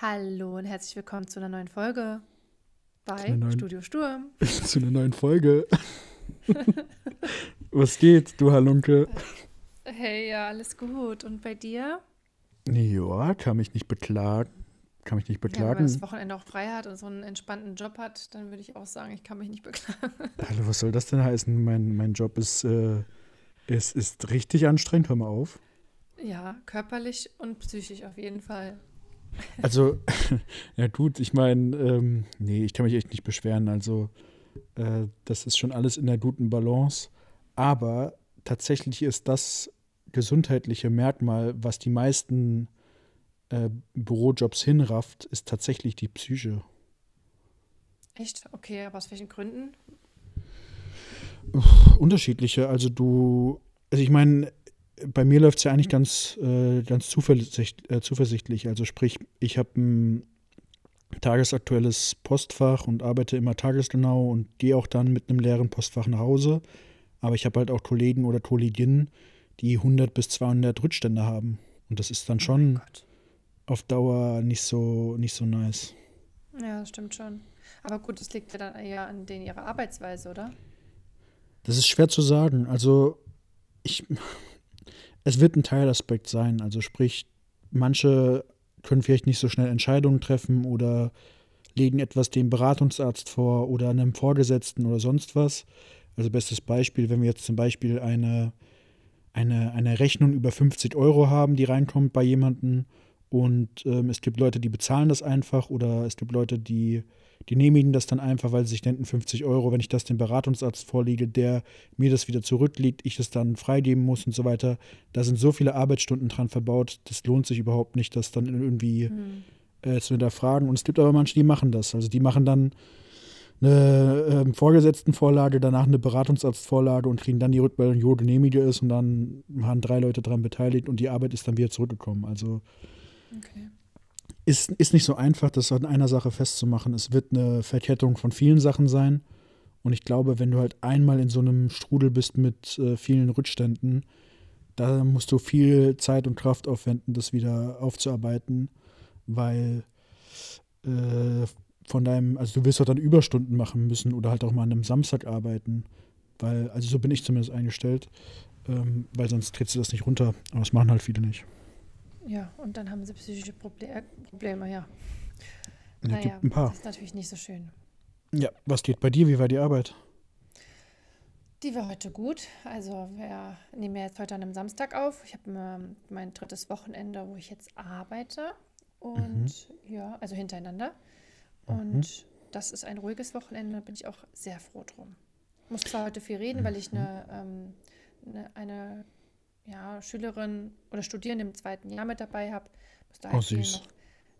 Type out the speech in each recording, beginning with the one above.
Hallo und herzlich willkommen zu einer neuen Folge bei neuen- Studio Sturm. zu einer neuen Folge. Was geht, du Halunke? Hey, ja, alles gut. Und bei dir? Ja, kann mich nicht beklagen. Kann mich nicht Ja, wenn man beklagen. das Wochenende auch frei hat und so einen entspannten Job hat, dann würde ich auch sagen, ich kann mich nicht beklagen. Hallo, was soll das denn heißen? Mein, mein Job ist, äh, ist, ist richtig anstrengend. Hör mal auf. Ja, körperlich und psychisch auf jeden Fall. Also, ja gut, ich meine, ähm, nee, ich kann mich echt nicht beschweren. Also, äh, das ist schon alles in der guten Balance. Aber tatsächlich ist das gesundheitliche Merkmal, was die meisten äh, Bürojobs hinrafft, ist tatsächlich die Psyche. Echt? Okay, aber aus welchen Gründen? Unterschiedliche. Also du, also ich meine, bei mir läuft es ja eigentlich ganz, äh, ganz zuversicht, äh, zuversichtlich. Also sprich, ich habe ein tagesaktuelles Postfach und arbeite immer tagesgenau und gehe auch dann mit einem leeren Postfach nach Hause. Aber ich habe halt auch Kollegen oder Kolleginnen, die 100 bis 200 Rückstände haben. Und das ist dann Oh schon Gott. auf Dauer nicht so, nicht so nice. Ja, das stimmt schon. Aber gut, das liegt ja dann eher an denen ihrer Arbeitsweise, oder? Das ist schwer zu sagen. Also, ich, es wird ein Teilaspekt sein. Also, sprich, manche können vielleicht nicht so schnell Entscheidungen treffen oder legen etwas dem Beratungsarzt vor oder einem Vorgesetzten oder sonst was. Also, bestes Beispiel, wenn wir jetzt zum Beispiel eine, eine, eine Rechnung über 50 Euro haben, die reinkommt bei jemandem und ähm, es gibt Leute, die bezahlen das einfach oder es gibt Leute, die die genehmigen das dann einfach, weil sie sich denken, 50 Euro, wenn ich das dem Beratungsarzt vorlege, der mir das wieder zurücklegt, ich es dann freigeben muss und so weiter. Da sind so viele Arbeitsstunden dran verbaut, das lohnt sich überhaupt nicht, das dann irgendwie Hm. äh, zu hinterfragen. Und es gibt aber manche, die machen das. Also die machen dann eine ähm, Vorgesetztenvorlage, danach eine Beratungsarztvorlage und kriegen dann die Rückmeldung, jo, genehmige es und dann waren drei Leute dran beteiligt und die Arbeit ist dann wieder zurückgekommen. Also Okay. Ist, ist nicht so einfach, das an einer Sache festzumachen. Es wird eine Verkettung von vielen Sachen sein. Und ich glaube, wenn du halt einmal in so einem Strudel bist mit äh, vielen Rückständen, da musst du viel Zeit und Kraft aufwenden, das wieder aufzuarbeiten, weil äh, von deinem, also du wirst doch dann Überstunden machen müssen oder halt auch mal an einem Samstag arbeiten, weil, also so bin ich zumindest eingestellt, ähm, weil sonst trittst du das nicht runter. Aber das machen halt viele nicht. Ja, und dann haben sie psychische Proble Probleme, ja. Es Naja, gibt ein paar. das ist natürlich nicht so schön. Ja, was geht bei dir? Wie war die Arbeit? Die war heute gut. Also wir nehmen ja jetzt heute an einem Samstag auf. Ich habe mein drittes Wochenende, wo ich jetzt arbeite. Und ja, also hintereinander. Und das ist ein ruhiges Wochenende, da bin ich auch sehr froh drum. Muss zwar heute viel reden, weil ich eine, ähm, eine, eine ja, Schülerin oder Studierende im zweiten Jahr mit dabei habe. Muss da Oh, süß. noch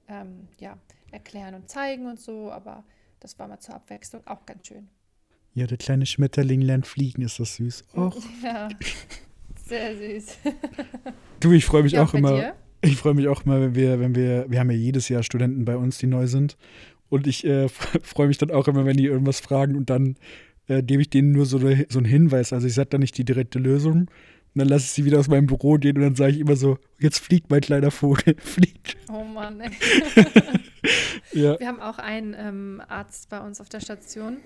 ähm, ja, erklären und zeigen und so, aber das war mal zur Abwechslung auch ganz schön. Ja, der kleine Schmetterling lernt fliegen, ist das süß. Och, Ja, sehr süß. du, ich freue mich Ja, auch immer. dir? Ich freue mich auch immer, wenn wir, wenn wir, wir haben ja jedes Jahr Studenten bei uns, die neu sind. Und ich äh, freue mich dann auch immer, wenn die irgendwas fragen und dann äh, gebe ich denen nur so, so einen Hinweis. Also ich sage dann nicht die direkte Lösung. Und dann lasse ich sie wieder aus meinem Büro gehen und dann sage ich immer so, jetzt fliegt mein kleiner Vogel, fliegt. Oh Mann, ey. Ja. Wir haben auch einen ähm, Arzt bei uns auf der Station.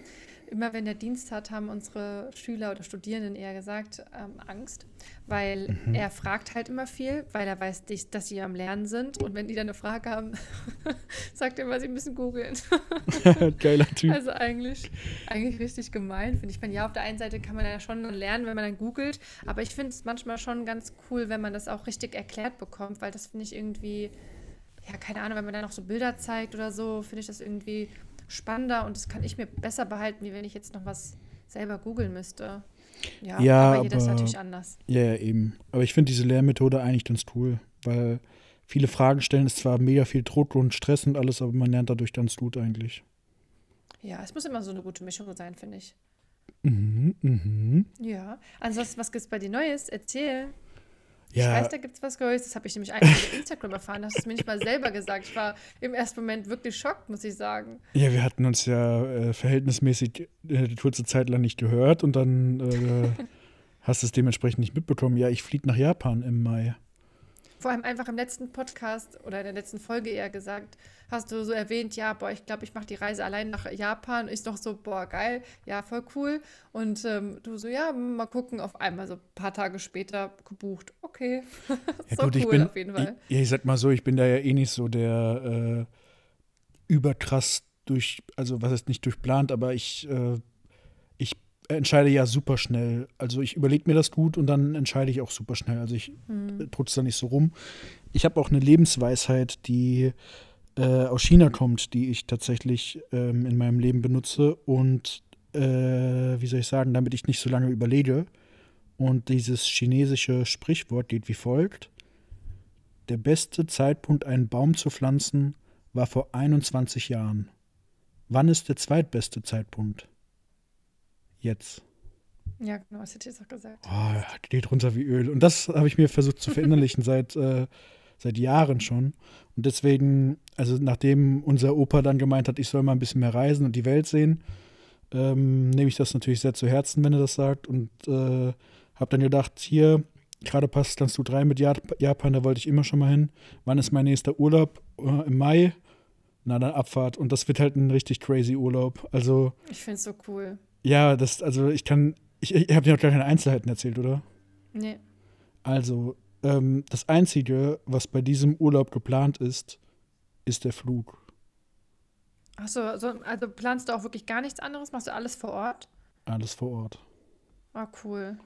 Immer wenn der Dienst hat, haben unsere Schüler oder Studierenden eher gesagt, ähm, Angst, weil Mhm. er fragt halt immer viel, weil er weiß, dass sie am Lernen sind. Und wenn die dann eine Frage haben, sagt er immer, sie müssen googeln. Geiler Typ. Also eigentlich, eigentlich richtig gemein, finde ich. Ich meine, ja, auf der einen Seite kann man ja schon lernen, wenn man dann googelt, aber ich finde es manchmal schon ganz cool, wenn man das auch richtig erklärt bekommt, weil das finde ich irgendwie, ja, keine Ahnung, wenn man dann noch so Bilder zeigt oder so, finde ich das irgendwie spannender und das kann ich mir besser behalten, wie wenn ich jetzt noch was selber googeln müsste. Ja, Ja, aber jeder ist aber- natürlich anders. Ja, ja, eben. Aber ich finde diese Lehrmethode eigentlich ganz cool, weil viele Fragen stellen ist zwar mega viel Druck und Stress und alles, aber man lernt dadurch ganz gut eigentlich. Ja, es muss immer so eine gute Mischung sein, finde ich. Mhm, mhm. Ja. Ansonsten, was gibt es bei dir Neues? Erzähl. Ich Ja, weiß, da gibt es was Neues. Das habe ich nämlich eigentlich auf Instagram erfahren. Hast du es mir nicht mal selber gesagt. Ich war im ersten Moment wirklich schockt, muss ich sagen. ja, wir hatten uns ja äh, verhältnismäßig äh, eine kurze Zeit lang nicht gehört und dann äh, hast du es dementsprechend nicht mitbekommen. Ja, ich fliege nach Japan im Mai. Vor allem einfach im letzten Podcast oder in der letzten Folge eher gesagt, hast du so erwähnt, ja, boah, ich glaube, ich mache die Reise allein nach Japan. Ich doch so, boah, geil, ja, voll cool. Und ähm, du so, ja, mal gucken, auf einmal so ein paar Tage später gebucht. Okay, Ja, so gut, ich cool bin, auf jeden Fall. Ich, ich sag mal so, ich bin da ja eh nicht so der äh, überkrass durch, also was ist nicht durchplant, aber ich, äh, ich entscheide ja super schnell. Also ich überlege mir das gut und dann entscheide ich auch super schnell. Also ich Hm. äh, drück's da nicht so rum. Ich habe auch eine Lebensweisheit, die äh, aus China kommt, die ich tatsächlich ähm, in meinem Leben benutze und äh, wie soll ich sagen, damit ich nicht so lange überlege. Und dieses chinesische Sprichwort geht wie folgt. Der beste Zeitpunkt, einen Baum zu pflanzen, war vor 21 Jahren. Wann ist der zweitbeste Zeitpunkt? Jetzt. Ja, genau, das hätte ich jetzt auch gesagt. Oh, geht runter wie Öl. Und das habe ich mir versucht zu verinnerlichen seit, äh, seit Jahren schon. Und deswegen, also nachdem unser Opa dann gemeint hat, ich soll mal ein bisschen mehr reisen und die Welt sehen, ähm, nehme ich das natürlich sehr zu Herzen, wenn er das sagt. Und äh, habe dann gedacht, hier, gerade passt ganz gut rein mit Jap- Japan, da wollte ich immer schon mal hin. Wann ist mein nächster Urlaub? Äh, Im Mai? Na, dann Abfahrt. Und das wird halt ein richtig crazy Urlaub. Also, Ich finde es so cool. Ja, das, also ich kann, ich, ich habe dir noch gar keine Einzelheiten erzählt, oder? Nee. Also, ähm, das Einzige, was bei diesem Urlaub geplant ist, ist der Flug. Achso, so, also planst du auch wirklich gar nichts anderes? Machst du alles vor Ort? Alles vor Ort. Ah, cool.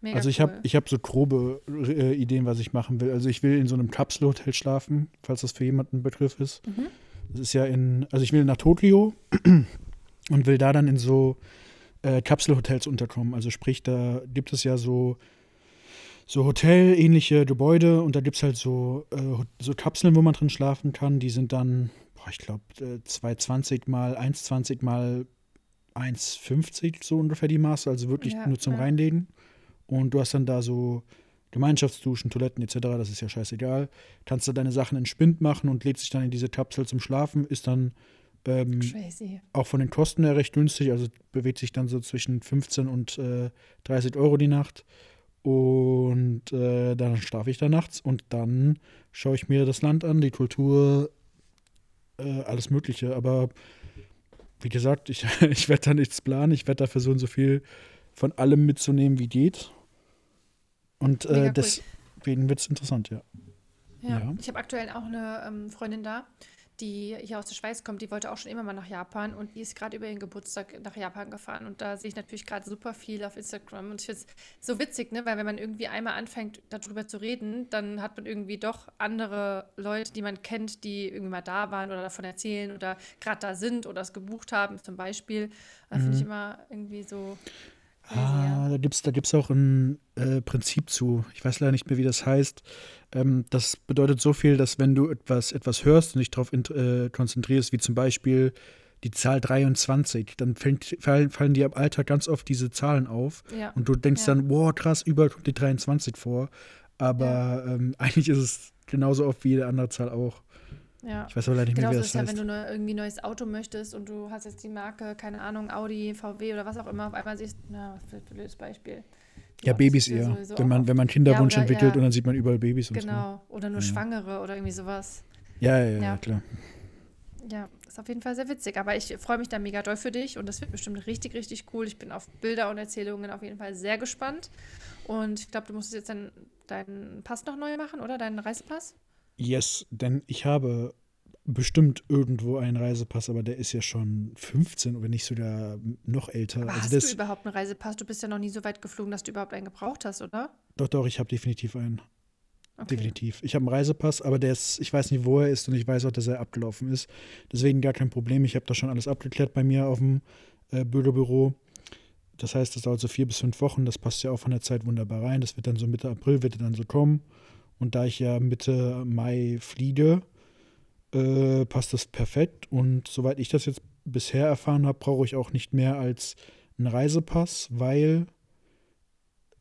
Mega also ich cool. habe ich hab so grobe äh, Ideen, was ich machen will. Also ich will in so einem Kapselhotel schlafen, falls das für jemanden ein Begriff ist. Mhm. Das ist ja in, also ich will nach Tokio und will da dann in so äh, Kapselhotels unterkommen. Also sprich, da gibt es ja so, so hotelähnliche Gebäude und da gibt es halt so, äh, so Kapseln, wo man drin schlafen kann. Die sind dann, boah, ich glaube, äh, 220 mal 1,20 mal 1,50 so ungefähr die Maße, also wirklich Ja, nur zum ja. Reinlegen. Und du hast dann da so Gemeinschaftsduschen, Toiletten etc., das ist ja scheißegal. Kannst du deine Sachen in Spind machen und lädst dich dann in diese Kapsel zum Schlafen, ist dann ähm, Crazy. auch von den Kosten her recht günstig, also bewegt sich dann so zwischen 15 und äh, 30 Euro die Nacht. Und äh, dann schlafe ich da nachts und dann schaue ich mir das Land an, die Kultur, äh, alles Mögliche. Aber wie gesagt, ich, ich werde da nichts planen. Ich werde da versuchen, so viel von allem mitzunehmen, wie geht. Und äh, deswegen wird es interessant, ja. Ja, Ja. ich habe aktuell auch eine ähm, Freundin da, die hier aus der Schweiz kommt. Die wollte auch schon immer mal nach Japan und die ist gerade über ihren Geburtstag nach Japan gefahren. Und da sehe ich natürlich gerade super viel auf Instagram. Und ich finde es so witzig, ne? Weil wenn man irgendwie einmal anfängt, darüber zu reden, dann hat man irgendwie doch andere Leute, die man kennt, die irgendwie mal da waren oder davon erzählen oder gerade da sind oder es gebucht haben, zum Beispiel. Da finde ich immer irgendwie so. Ah, ja. da gibt es da gibt's auch ein äh, Prinzip zu. Ich weiß leider nicht mehr, wie das heißt. Ähm, das bedeutet so viel, dass wenn du etwas, etwas hörst und dich darauf äh, konzentrierst, wie zum Beispiel die Zahl 23, dann fällt, fallen, fallen dir im Alltag ganz oft diese Zahlen auf. Ja. Und du denkst Ja. dann, wow, krass, überall kommt die 23 vor. Aber ähm, eigentlich ist es genauso oft wie jede andere Zahl auch. Ja. Ich weiß aber leider nicht mehr, Genauso wie ist das ja, heißt. wenn du ne, irgendwie ein neues Auto möchtest und du hast jetzt die Marke, keine Ahnung, Audi, VW oder was auch immer, auf einmal siehst, na, was für ein blödes Beispiel. Ja, Babys ja eher. Wenn man, wenn man Kinderwunsch Ja, oder- entwickelt ja. und dann sieht man überall Babys und Genau, oder nur Ja. Schwangere oder irgendwie sowas. so. Ja, ja, ja, Ja. klar. Ja, ist auf jeden Fall sehr witzig. Aber ich freue mich da mega doll für dich und das wird bestimmt richtig, richtig cool. Ich bin auf Bilder und Erzählungen auf jeden Fall sehr gespannt. Und ich glaube, du musst jetzt dann deinen Pass noch neu machen, oder? Deinen Reisepass? Yes, denn ich habe bestimmt irgendwo einen Reisepass, aber der ist ja schon 15 oder nicht sogar noch älter. Aber also hast das, du überhaupt einen Reisepass? Du bist ja noch nie so weit geflogen, dass du überhaupt einen gebraucht hast, oder? doch, doch, ich habe definitiv einen. Okay. Definitiv. Ich habe einen Reisepass, aber der ist, ich weiß nicht, wo er ist und ich weiß auch, dass er abgelaufen ist. Deswegen gar kein Problem. Ich habe da schon alles abgeklärt bei mir auf dem äh, Bürgerbüro. Das heißt, das dauert so vier bis fünf Wochen. Das passt ja auch von der Zeit wunderbar rein. Das wird dann so Mitte April, wird er dann so kommen. Und da ich ja Mitte Mai fliege, äh, passt das perfekt. Und soweit ich das jetzt bisher erfahren habe, brauche ich auch nicht mehr als einen Reisepass, weil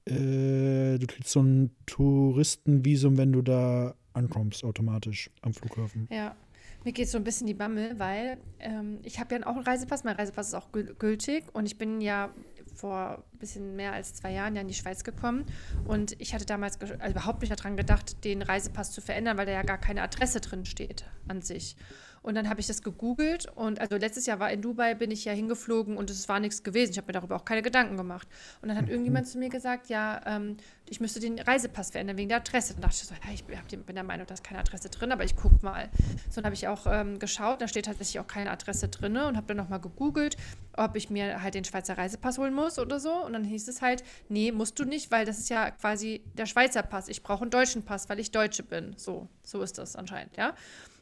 äh, du kriegst so ein Touristenvisum, wenn du da ankommst, automatisch am Flughafen. Ja, mir geht so ein bisschen die Bammel, weil ähm, ich habe ja auch einen Reisepass. Mein Reisepass ist auch gül- gültig und ich bin ja vor ein bisschen mehr als zwei Jahren ja in die Schweiz gekommen. Und ich hatte damals also überhaupt nicht daran gedacht, den Reisepass zu verändern, weil da ja gar keine Adresse drin steht an sich. Und dann habe ich das gegoogelt und also letztes Jahr war in Dubai, bin ich ja hingeflogen und es war nichts gewesen. Ich habe mir darüber auch keine Gedanken gemacht. Und dann hat mhm. irgendjemand zu mir gesagt, ja, ähm, ich müsste den Reisepass verändern wegen der Adresse. Dann dachte ich so, ja, ich bin der Meinung, da ist keine Adresse drin, aber ich gucke mal. So, dann habe ich auch ähm, geschaut, da steht tatsächlich auch keine Adresse drin und habe dann nochmal gegoogelt, ob ich mir halt den Schweizer Reisepass holen muss oder so. Und dann hieß es halt, nee, musst du nicht, weil das ist ja quasi der Schweizer Pass. Ich brauche einen deutschen Pass, weil ich Deutsche bin. So, so ist das anscheinend, ja.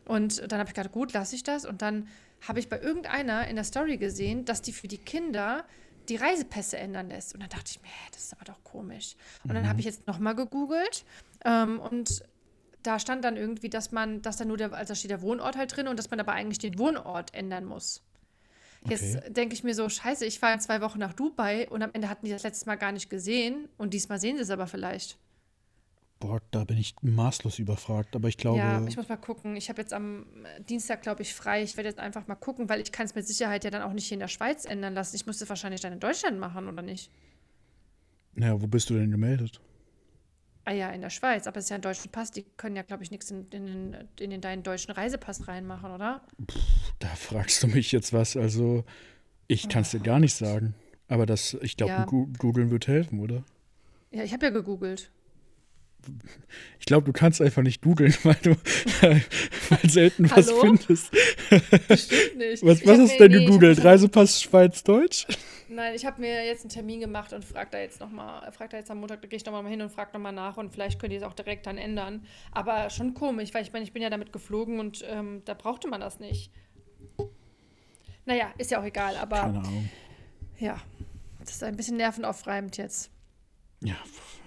Und dann habe ich gedacht, gut, lasse ich das. Und dann habe ich bei irgendeiner in der Story gesehen, dass die für die Kinder die Reisepässe ändern lässt. Und dann dachte ich mir, hä, das ist aber doch komisch. Und dann habe mhm. ich jetzt nochmal gegoogelt ähm, und da stand dann irgendwie, dass man, dass da nur der, also steht der Wohnort halt drin und dass man aber eigentlich den Wohnort ändern muss. Jetzt okay. denke ich mir so, scheiße, ich fahre in zwei Wochen nach Dubai und am Ende hatten die das letztes Mal gar nicht gesehen und diesmal sehen sie es aber vielleicht. Boah, da bin ich maßlos überfragt, aber ich glaube. Ja, ich muss mal gucken. Ich habe jetzt am Dienstag, glaube ich, frei. Ich werde jetzt einfach mal gucken, weil ich kann es mit Sicherheit ja dann auch nicht hier in der Schweiz ändern lassen. Ich muss es wahrscheinlich dann in Deutschland machen, oder nicht? Naja, wo bist du denn gemeldet? Ah ja, in der Schweiz, aber es ist ja ein deutscher Pass. Die können ja, glaube ich, nichts in, in, in, in deinen deutschen Reisepass reinmachen, oder? Puh, da fragst du mich jetzt was. Also, ich kann es dir gar nicht sagen. Aber das, ich glaube, ja. Googeln wird helfen, oder? Ja, ich habe ja gegoogelt ich glaube, du kannst einfach nicht googeln, weil du weil selten was Hallo? findest. Bestimmt nicht. Was, was hast du denn gegoogelt? Reisepass Schweiz-Deutsch? Nein, ich habe mir jetzt einen Termin gemacht und frage da jetzt nochmal, frage da jetzt am Montag, da gehe ich nochmal hin und frage nochmal nach und vielleicht könnt ihr es auch direkt dann ändern. Aber schon komisch, weil ich meine, ich bin ja damit geflogen und ähm, da brauchte man das nicht. Naja, ist ja auch egal, aber. Keine Ahnung. Ja, das ist ein bisschen nervenaufreibend jetzt. Ja,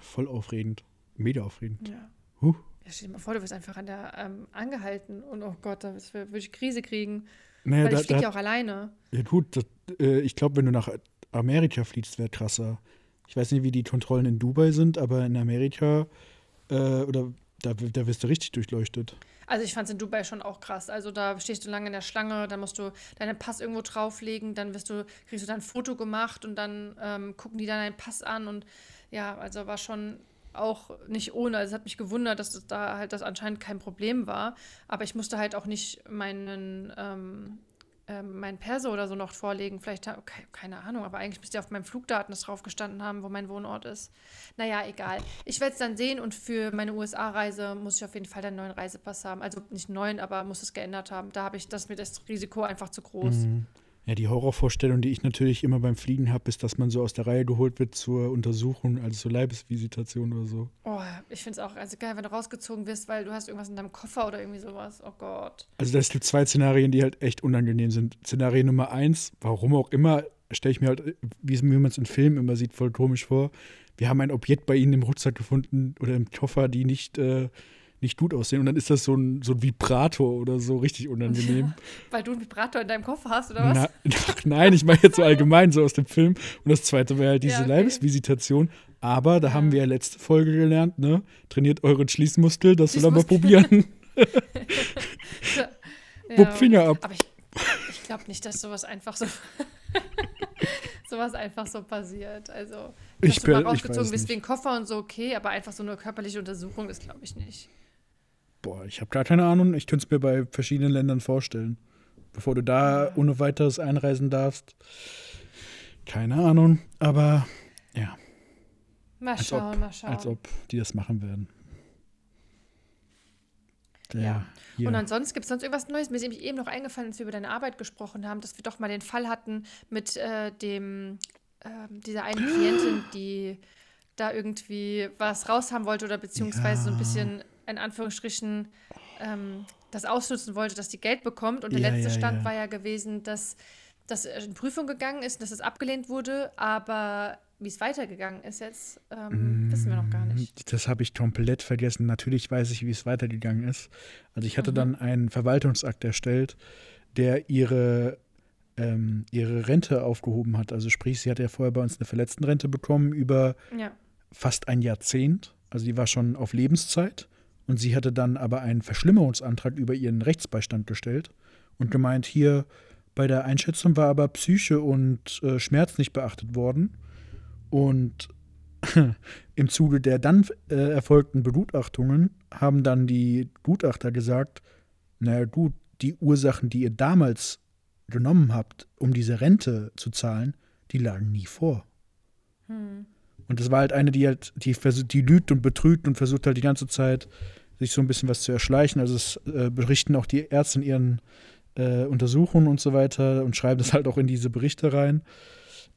voll aufregend. Mega aufregend. Ja. Huh. Ja, stell dir mal vor, du wirst einfach an der ähm, angehalten und oh Gott, da würde ich Krise kriegen. Naja, Weil da, ich fliege ja auch alleine. Ja, gut, das, äh, ich glaube, wenn du nach Amerika fliegst, wäre krasser. Ich weiß nicht, wie die Kontrollen in Dubai sind, aber in Amerika äh, oder da, da wirst du richtig durchleuchtet. Also ich fand es in Dubai schon auch krass. Also da stehst du lange in der Schlange, dann musst du deinen Pass irgendwo drauflegen, dann wirst du, kriegst du dann ein Foto gemacht und dann ähm, gucken die dann deinen Pass an und ja, also war schon auch nicht ohne. Also es hat mich gewundert, dass das da halt das anscheinend kein Problem war. Aber ich musste halt auch nicht meinen, ähm, ähm, meinen Perso oder so noch vorlegen. Vielleicht, keine Ahnung, aber eigentlich müsste ja auf meinem Flugdaten das drauf gestanden haben, wo mein Wohnort ist. Naja, egal. Ich werde es dann sehen und für meine USA-Reise muss ich auf jeden Fall einen neuen Reisepass haben. Also nicht neuen, aber muss es geändert haben. Da habe ich das mit das Risiko einfach zu groß. Mhm. Ja, die Horrorvorstellung, die ich natürlich immer beim Fliegen habe, ist, dass man so aus der Reihe geholt wird zur Untersuchung, also zur Leibesvisitation oder so. Oh, ich finde es auch also geil, wenn du rausgezogen wirst, weil du hast irgendwas in deinem Koffer oder irgendwie sowas. Oh Gott. Also es gibt zwei Szenarien, die halt echt unangenehm sind. Szenario Nummer eins, warum auch immer, stelle ich mir halt, wie, wie man es in Filmen immer sieht, voll komisch vor. Wir haben ein Objekt bei Ihnen im Rucksack gefunden oder im Koffer, die nicht äh, nicht gut aussehen. Und dann ist das so ein, so ein Vibrator oder so richtig unangenehm. Weil du einen Vibrator in deinem Koffer hast, oder was? Na, ach, nein, ich meine jetzt so allgemein, so aus dem Film. Und das zweite wäre halt diese ja, okay. Leibesvisitation. Aber da ja. haben wir ja letzte Folge gelernt, ne? Trainiert euren Schließmuskel, das soll er mal probieren. ja. Finger ab. Aber ich, ich glaube nicht, dass sowas einfach so. sowas einfach so passiert. Also, dass ich du mal rausgezogen bist wegen Koffer und so, okay, aber einfach so eine körperliche Untersuchung ist, glaube ich, nicht. Boah, ich habe gar keine Ahnung. Ich könnte es mir bei verschiedenen Ländern vorstellen. Bevor du da ohne weiteres einreisen darfst. Keine Ahnung, aber ja. Mal schauen, ob, mal schauen. Als ob die das machen werden. Der, ja. Und ansonsten gibt es sonst irgendwas Neues? Mir ist nämlich eben noch eingefallen, als wir über deine Arbeit gesprochen haben, dass wir doch mal den Fall hatten mit äh, dem, äh, dieser einen Klientin, die da irgendwie was raus haben wollte oder beziehungsweise ja. so ein bisschen in Anführungsstrichen ähm, das ausnutzen wollte, dass die Geld bekommt. Und der ja, letzte ja, Stand ja. war ja gewesen, dass das in Prüfung gegangen ist, dass es abgelehnt wurde, aber wie es weitergegangen ist jetzt, ähm, mm, wissen wir noch gar nicht. Das habe ich komplett vergessen. Natürlich weiß ich, wie es weitergegangen ist. Also ich hatte mhm. dann einen Verwaltungsakt erstellt, der ihre, ähm, ihre Rente aufgehoben hat. Also sprich, sie hat ja vorher bei uns eine Verletztenrente bekommen über fast ein Jahrzehnt. Also die war schon auf Lebenszeit. Und sie hatte dann aber einen Verschlimmerungsantrag über ihren Rechtsbeistand gestellt und gemeint, hier bei der Einschätzung war aber Psyche und äh, Schmerz nicht beachtet worden. Und im Zuge der dann äh, erfolgten Begutachtungen haben dann die Gutachter gesagt, naja gut, die Ursachen, die ihr damals genommen habt, um diese Rente zu zahlen, die lagen nie vor. Hm. Und das war halt eine, die halt, die, die lügt und betrügt und versucht halt die ganze Zeit, sich so ein bisschen was zu erschleichen. Also es äh, berichten auch die Ärzte in ihren äh, Untersuchungen und so weiter und schreiben das halt auch in diese Berichte rein.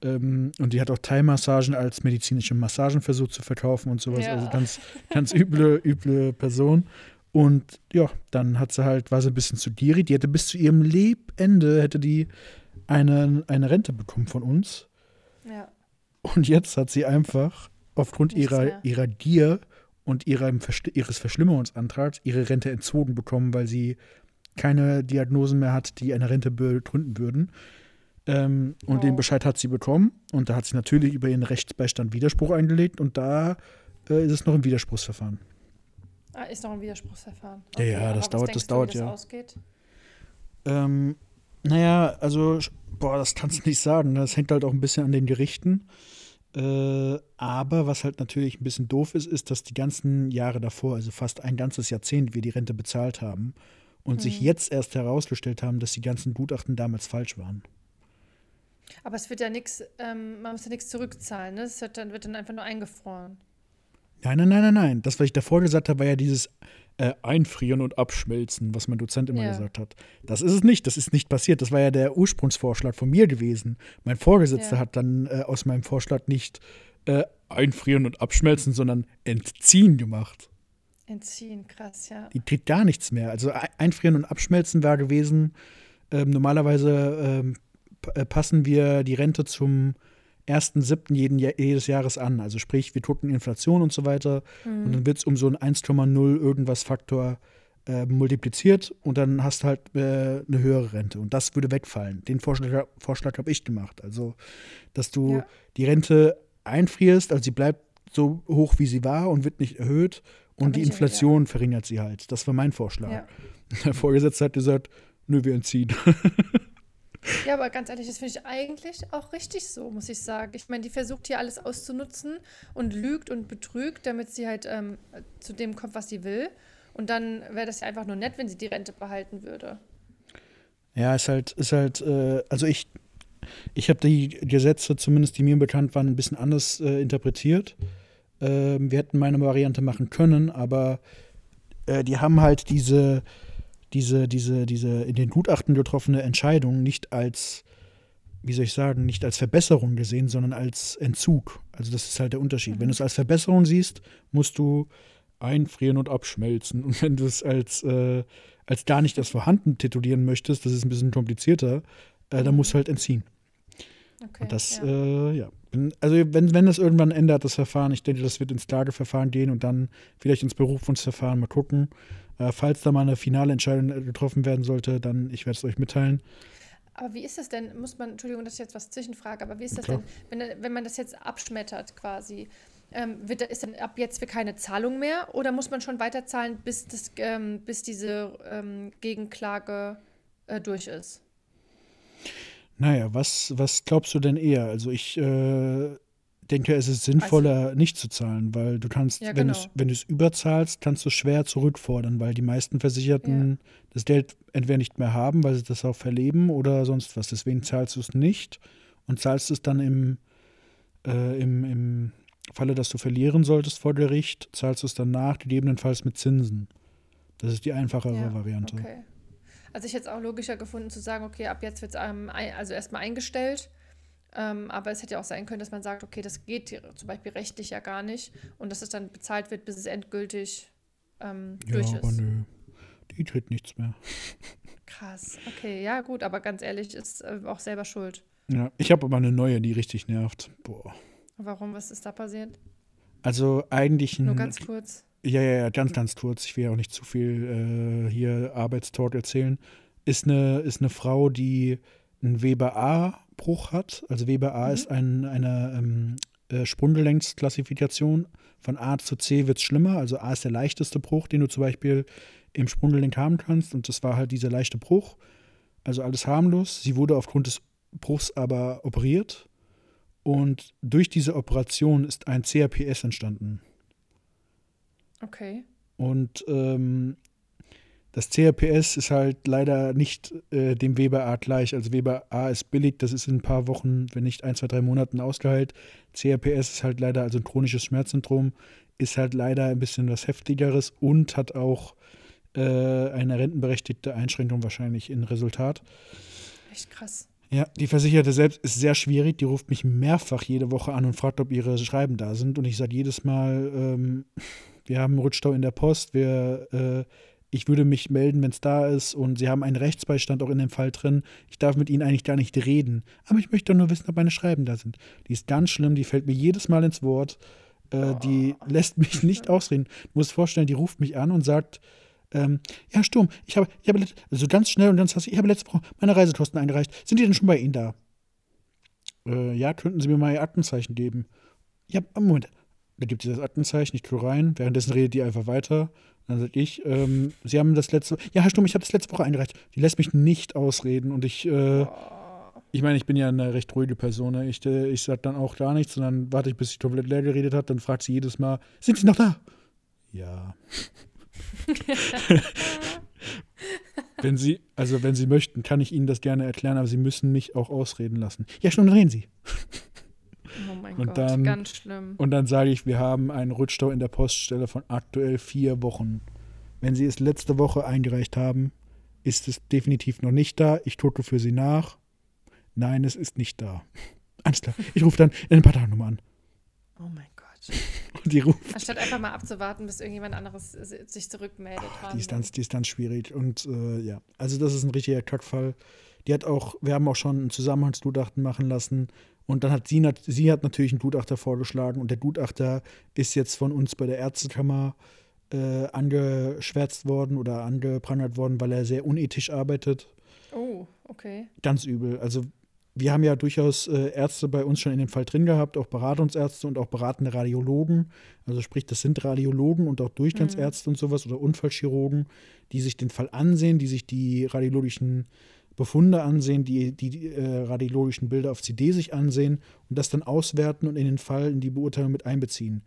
Ähm, und die hat auch Thai-Massagen als medizinische Massagen versucht zu verkaufen und sowas. Ja. Also ganz, ganz üble, üble Person. Und ja, dann hat sie halt, war sie ein bisschen zu gierig. Die hätte bis zu ihrem Lebende hätte die eine, eine Rente bekommen von uns. Ja. Und jetzt hat sie einfach aufgrund ihrer, ihrer Gier und ihrem, ihres Verschlimmerungsantrags ihre Rente entzogen bekommen, weil sie keine Diagnosen mehr hat, die eine Rente begründen würden. Ähm, und oh. den Bescheid hat sie bekommen. Und da hat sie natürlich über ihren Rechtsbeistand Widerspruch eingelegt. Und da äh, ist es noch im Widerspruchsverfahren. Ah, ist noch ein Widerspruchsverfahren. Okay. Ja, ja, das dauert, das dauert du, ja. Das ähm, naja, also, boah, das kannst du nicht sagen. Ne? Das hängt halt auch ein bisschen an den Gerichten. Äh, aber was halt natürlich ein bisschen doof ist, ist, dass die ganzen Jahre davor, also fast ein ganzes Jahrzehnt, wir die Rente bezahlt haben und mhm. sich jetzt erst herausgestellt haben, dass die ganzen Gutachten damals falsch waren. Aber es wird ja nichts, ähm, man muss ja nichts zurückzahlen, ne? Es wird dann, wird dann einfach nur eingefroren. Nein, nein, nein, nein, nein. Das, was ich davor gesagt habe, war ja dieses äh, Einfrieren und Abschmelzen, was mein Dozent immer ja. gesagt hat. Das ist es nicht, das ist nicht passiert. Das war ja der Ursprungsvorschlag von mir gewesen. Mein Vorgesetzter ja. hat dann äh, aus meinem Vorschlag nicht äh, Einfrieren und Abschmelzen, sondern Entziehen gemacht. Entziehen, krass, ja. Die kriegt gar nichts mehr. Also Einfrieren und Abschmelzen war gewesen, ähm, normalerweise ähm, äh, passen wir die Rente zum 1.7. jedes Jahres an. Also sprich, wir gucken Inflation und so weiter. Mhm. Und dann wird es um so einen 1,0 irgendwas Faktor äh, multipliziert und dann hast du halt äh, eine höhere Rente. Und das würde wegfallen. Den Vorschlag, Vorschlag habe ich gemacht. Also, dass du ja. die Rente einfrierst, also sie bleibt so hoch, wie sie war und wird nicht erhöht. Und die Inflation verringert sie halt. Das war mein Vorschlag. Ja. Der Vorgesetzte hat gesagt, nö, wir entziehen. Ja, aber ganz ehrlich, das finde ich eigentlich auch richtig so, muss ich sagen. Ich meine, die versucht hier alles auszunutzen und lügt und betrügt, damit sie halt ähm, zu dem kommt, was sie will. Und dann wäre das ja einfach nur nett, wenn sie die Rente behalten würde. Ja, ist halt, ist halt, äh, also ich, ich habe die Gesetze, zumindest die mir bekannt waren, ein bisschen anders äh, interpretiert. Äh, wir hätten meine Variante machen können, aber äh, die haben halt diese diese, diese, diese in den Gutachten getroffene Entscheidung nicht als, wie soll ich sagen, nicht als Verbesserung gesehen, sondern als Entzug. Also das ist halt der Unterschied. Mhm. Wenn du es als Verbesserung siehst, musst du einfrieren und abschmelzen. Und wenn du es als, äh, als gar nicht als vorhanden titulieren möchtest, das ist ein bisschen komplizierter, äh, dann musst du halt entziehen. Okay, und das, ja. Äh, ja. Also wenn, wenn das irgendwann ändert, das Verfahren, ich denke, das wird ins Klageverfahren gehen und dann vielleicht ins Berufungsverfahren mal gucken. Äh, falls da mal eine finale Entscheidung äh, getroffen werden sollte, dann, ich werde es euch mitteilen. Aber wie ist das denn, muss man, Entschuldigung, das ist jetzt was Zwischenfrage, aber wie ist das Klar. denn, wenn, wenn man das jetzt abschmettert quasi? Ähm, wird, ist dann ab jetzt für keine Zahlung mehr oder muss man schon weiterzahlen, bis, das, ähm, bis diese ähm, Gegenklage äh, durch ist? Naja, was, was glaubst du denn eher? Also ich äh, denke, es ist sinnvoller, also, nicht zu zahlen, weil du kannst, ja, genau. wenn du es überzahlst, kannst du schwer zurückfordern, weil die meisten Versicherten ja. das Geld entweder nicht mehr haben, weil sie das auch verleben oder sonst was. Deswegen zahlst du es nicht und zahlst es dann im, äh, im, im Falle, dass du verlieren solltest vor Gericht, zahlst du es danach, gegebenenfalls mit Zinsen. Das ist die einfachere ja, Variante. Okay. Also ich hätte es auch logischer gefunden zu sagen, okay, ab jetzt wird es ähm, also erstmal eingestellt ähm, aber es hätte ja auch sein können, dass man sagt, okay, das geht zum Beispiel rechtlich ja gar nicht und dass es dann bezahlt wird, bis es endgültig ähm, ja, durch ist. Aber nö, die tritt nichts mehr. Krass, okay, ja gut, aber ganz ehrlich, ist äh, auch selber schuld. Ja, ich habe aber eine neue, die richtig nervt. Boah. Warum? Was ist da passiert? Also eigentlich ein. Nur ganz kurz. Ja, ja, ja, ganz, ganz kurz. Ich will ja auch nicht zu viel äh, hier Arbeitstalk erzählen. Ist eine, ist eine Frau, die ein Weber A Bruch hat. Also Weber A mhm. ist ein, eine ähm, äh, Sprunggelenksklassifikation. Von A zu C wird es schlimmer. Also A ist der leichteste Bruch, den du zum Beispiel im Sprunggelenk haben kannst. Und das war halt dieser leichte Bruch. Also alles harmlos. Sie wurde aufgrund des Bruchs aber operiert. Und durch diese Operation ist ein CRPS entstanden. Okay. Und ähm, das CRPS ist halt leider nicht äh, dem Weber A gleich. Also Weber A ist billig, das ist in ein paar Wochen, wenn nicht ein, zwei, drei Monaten ausgeheilt. CRPS ist halt leider, also ein chronisches Schmerzsyndrom, ist halt leider ein bisschen was heftigeres und hat auch äh, eine rentenberechtigte Einschränkung wahrscheinlich in Resultat. Echt krass. Ja, die Versicherte selbst ist sehr schwierig. Die ruft mich mehrfach jede Woche an und fragt, ob ihre Schreiben da sind. Und ich sage jedes Mal, ähm, wir haben Rutschstau in der Post, wir, äh, ich würde mich melden, wenn es da ist. Und sie haben einen Rechtsbeistand auch in dem Fall drin. Ich darf mit ihnen eigentlich gar nicht reden. Aber ich möchte doch nur wissen, ob meine Schreiben da sind. Die ist ganz schlimm, die fällt mir jedes Mal ins Wort. Äh, die lässt mich nicht ausreden. Du musst vorstellen, die ruft mich an und sagt, ähm, ja, Sturm, ich habe, ich habe, also ganz schnell und ganz hastig, ich habe letzte Woche meine Reisekosten eingereicht. Sind die denn schon bei Ihnen da? Äh, ja, könnten Sie mir mal Ihr Aktenzeichen geben? Ja, Moment. Da gibt sie das Aktenzeichen, ich tue rein. Währenddessen redet die einfach weiter. Dann sage ich, ähm, Sie haben das letzte, ja, Herr Sturm, ich habe das letzte Woche eingereicht. Die lässt mich nicht ausreden und ich, äh, ich meine, ich bin ja eine recht ruhige Person. Ne? Ich, äh, ich sage dann auch gar nichts und dann warte ich, bis sie komplett leer geredet hat. Dann fragt sie jedes Mal, sind Sie noch da? Ja. wenn Sie, also wenn Sie möchten, kann ich Ihnen das gerne erklären, aber Sie müssen mich auch ausreden lassen. Ja, schon reden Sie. Oh Und Gott, dann- ganz schlimm. Und dann sage ich, wir haben einen Rutschstau in der Poststelle von aktuell vier Wochen. Wenn Sie es letzte Woche eingereicht haben, ist es definitiv noch nicht da. Ich gucke für Sie nach. Nein, es ist nicht da. Alles klar. Ich rufe dann in ein paar Tagen nochmal an. Oh mein Gott. Und die ruft. Anstatt einfach mal abzuwarten, bis irgendjemand anderes sich zurückmeldet. Die ist, ganz, die ist ganz schwierig. Und äh, ja, also das ist ein richtiger Kackfall. Die hat auch, wir haben auch schon ein Zusammenhangsgutachten machen lassen. Und dann hat sie, sie hat natürlich einen Gutachter vorgeschlagen. Und der Gutachter ist jetzt von uns bei der Ärztekammer äh, angeschwärzt worden oder angeprangert worden, weil er sehr unethisch arbeitet. Oh, okay. Ganz übel. Also wir haben ja durchaus äh, Ärzte bei uns schon in dem Fall drin gehabt, auch Beratungsärzte und auch beratende Radiologen. Also sprich, das sind Radiologen und auch Durchgangsärzte und sowas oder Unfallchirurgen, die sich den Fall ansehen, die sich die radiologischen Befunde ansehen, die die, die äh, radiologischen Bilder auf CD sich ansehen und das dann auswerten und in den Fall in die Beurteilung mit einbeziehen.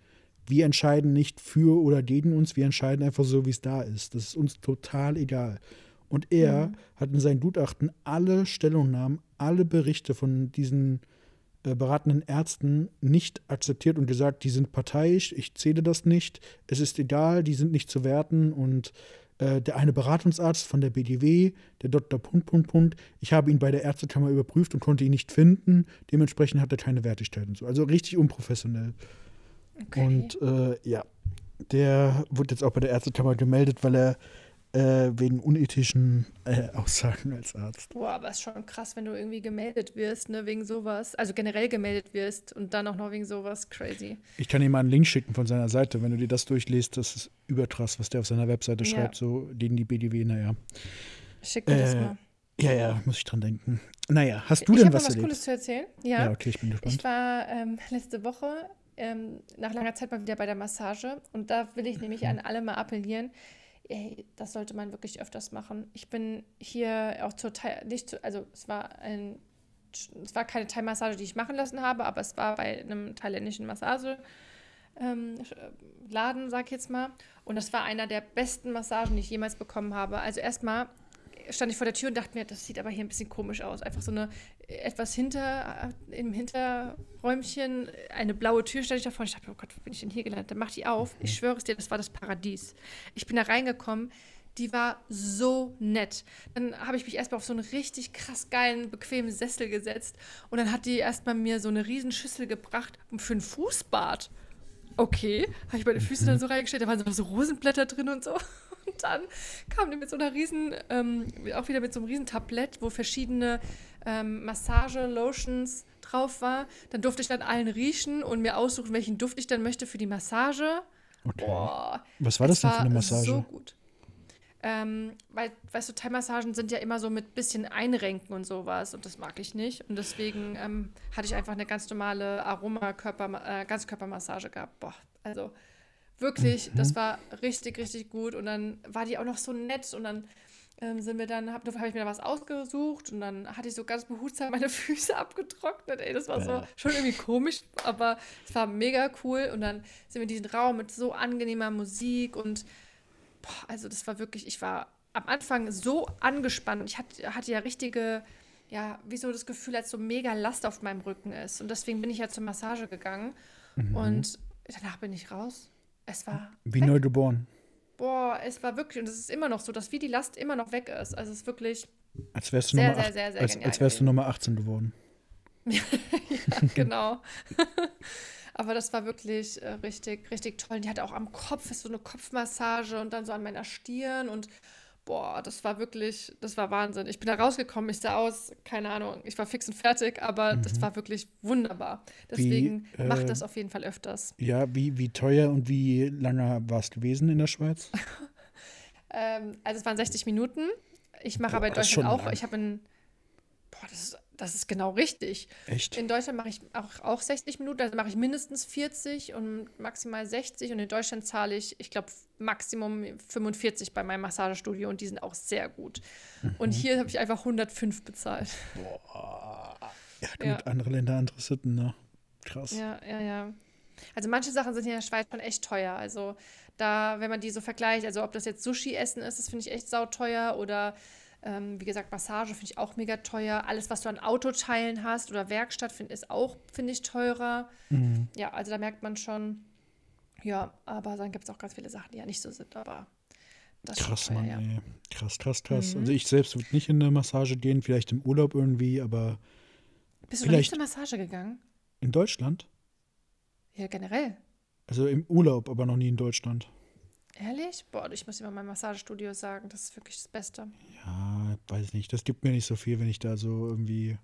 Wir entscheiden nicht für oder gegen uns, wir entscheiden einfach so, wie es da ist. Das ist uns total egal. Und er hat in seinem Gutachten alle Stellungnahmen, alle Berichte von diesen äh, beratenden Ärzten nicht akzeptiert und gesagt, die sind parteiisch, ich zähle das nicht, es ist egal, die sind nicht zu werten und äh, der eine Beratungsarzt von der BDW, der Dr. Punkt, Punkt, Punkt, ich habe ihn bei der Ärztekammer überprüft und konnte ihn nicht finden, dementsprechend hat er keine Wertigkeit und so. Also richtig unprofessionell. okay. Und äh, ja, der wurde jetzt auch bei der Ärztekammer gemeldet, weil er äh, wegen unethischen äh, Aussagen als Arzt. Boah, aber ist schon krass, wenn du irgendwie gemeldet wirst, ne, wegen sowas. Also generell gemeldet wirst und dann auch noch wegen sowas. Crazy. Ich kann ihm mal einen Link schicken von seiner Seite. Wenn du dir das durchliest, das ist überkrass, was der auf seiner Webseite Ja. schreibt, so gegen die BDW, naja. Schick mir das Äh, mal. Ja, ja, muss ich dran denken. Naja, hast du ich denn was was? Cooles zu erzählen. Ja. Ja. okay, ich bin gespannt. Ich war ähm, letzte Woche ähm, nach langer Zeit mal wieder bei der Massage und da will ich nämlich an alle mal appellieren. Ey, das sollte man wirklich öfters machen. Ich bin hier auch zur Thai, nicht zu, also es war ein, es war keine Thai-Massage, die ich machen lassen habe, aber es war bei einem thailändischen Massage. Ähm, Laden, sag ich jetzt mal. Und das war einer der besten Massagen, die ich jemals bekommen habe. Also erstmal stand ich vor der Tür und dachte mir, das sieht aber hier ein bisschen komisch aus. Einfach so eine etwas hinter, im Hinterräumchen, eine blaue Tür stand ich davor. Ich dachte, oh Gott, wo bin ich denn hier gelandet? Dann mach die auf. Ich schwöre es dir, das war das Paradies. Ich bin da reingekommen. Die war so nett. Dann habe ich mich erstmal auf so einen richtig krass geilen, bequemen Sessel gesetzt. Und dann hat die erstmal mir so eine riesen Schüssel gebracht für ein Fußbad. Okay, habe ich meine Füße dann so reingestellt, da waren so Rosenblätter drin und so. Und dann kam die mit so einer riesen, ähm, auch wieder mit so einem riesen Tablett, wo verschiedene ähm, Massage-Lotions drauf war. Dann durfte ich dann allen riechen und mir aussuchen, welchen Duft ich dann möchte für die Massage. Okay. Boah, Was war das es denn für eine Massage? So gut. Ähm, weil, weißt du, Thai-Massagen sind ja immer so mit bisschen Einrenken und sowas und das mag ich nicht. Und deswegen ähm, hatte ich einfach eine ganz normale Aroma-Körper, äh, Ganzkörpermassage gehabt. Boah, also wirklich, Mhm. das war richtig, richtig gut. Und dann war die auch noch so nett und dann ähm, sind wir dann, habe hab ich mir da was ausgesucht und dann hatte ich so ganz behutsam meine Füße abgetrocknet. Ey, das war so schon irgendwie komisch, aber es war mega cool. Und dann sind wir in diesen Raum mit so angenehmer Musik und boah, also das war wirklich, ich war am Anfang so angespannt. Ich hatte, hatte ja richtige, ja, wie so das Gefühl, als so mega Last auf meinem Rücken ist. Und deswegen bin ich ja zur Massage gegangen. Mhm. Und danach bin ich raus. Es war. Wie weg. neu geboren. Boah, es war wirklich, und es ist immer noch so, dass wie die Last immer noch weg ist. Also es ist wirklich. Als wärst du sehr, Nummer, sehr, sehr, sehr, als, als wärst du Nummer 18 geworden. ja, genau. Aber das war wirklich äh, richtig, richtig toll. Die hatte auch am Kopf ist so eine Kopfmassage und dann so an meiner Stirn und boah, das war wirklich, das war Wahnsinn. Ich bin da rausgekommen, ich sah aus, keine Ahnung, ich war fix und fertig, aber mhm. das war wirklich wunderbar. Deswegen wie, äh, macht das auf jeden Fall öfters. Ja, wie, wie teuer und wie lange warst du gewesen in der Schweiz? ähm, also es waren 60 Minuten. Ich mache aber in Deutschland auch, lang. ich habe in, boah, das ist das ist genau richtig. Echt? In Deutschland mache ich auch, auch 60 Minuten, also mache ich mindestens 40 und maximal 60. Und in Deutschland zahle ich, ich glaube, Maximum 45 bei meinem Massagestudio und die sind auch sehr gut. Mhm. Und hier habe ich einfach 105 bezahlt. Boah. Ja, gut, ja. andere Länder, andere Sitten, ne? Krass. Ja, ja, ja. Also manche Sachen sind in der Schweiz schon echt teuer. Also da, wenn man die so vergleicht, also ob das jetzt Sushi-Essen ist, das finde ich echt sauteuer oder ähm, wie gesagt, Massage finde ich auch mega teuer. Alles, was du an Autoteilen hast oder Werkstatt, find, ist auch, finde ich, teurer. Mhm. Ja, also da merkt man schon, ja, aber dann gibt es auch ganz viele Sachen, die ja nicht so sind, aber das krass, teuer, Mann, ja. ey. Krass, krass, krass. Mhm. Also ich selbst würde nicht in eine Massage gehen, vielleicht im Urlaub irgendwie, aber. Bist du noch nicht zur Massage gegangen? In Deutschland? Ja, generell. Also im Urlaub, aber noch nie in Deutschland. Ehrlich? Boah, ich muss immer mein Massagestudio sagen, das ist wirklich das Beste. Ja, weiß nicht. Das gibt mir nicht so viel, wenn ich da so irgendwie.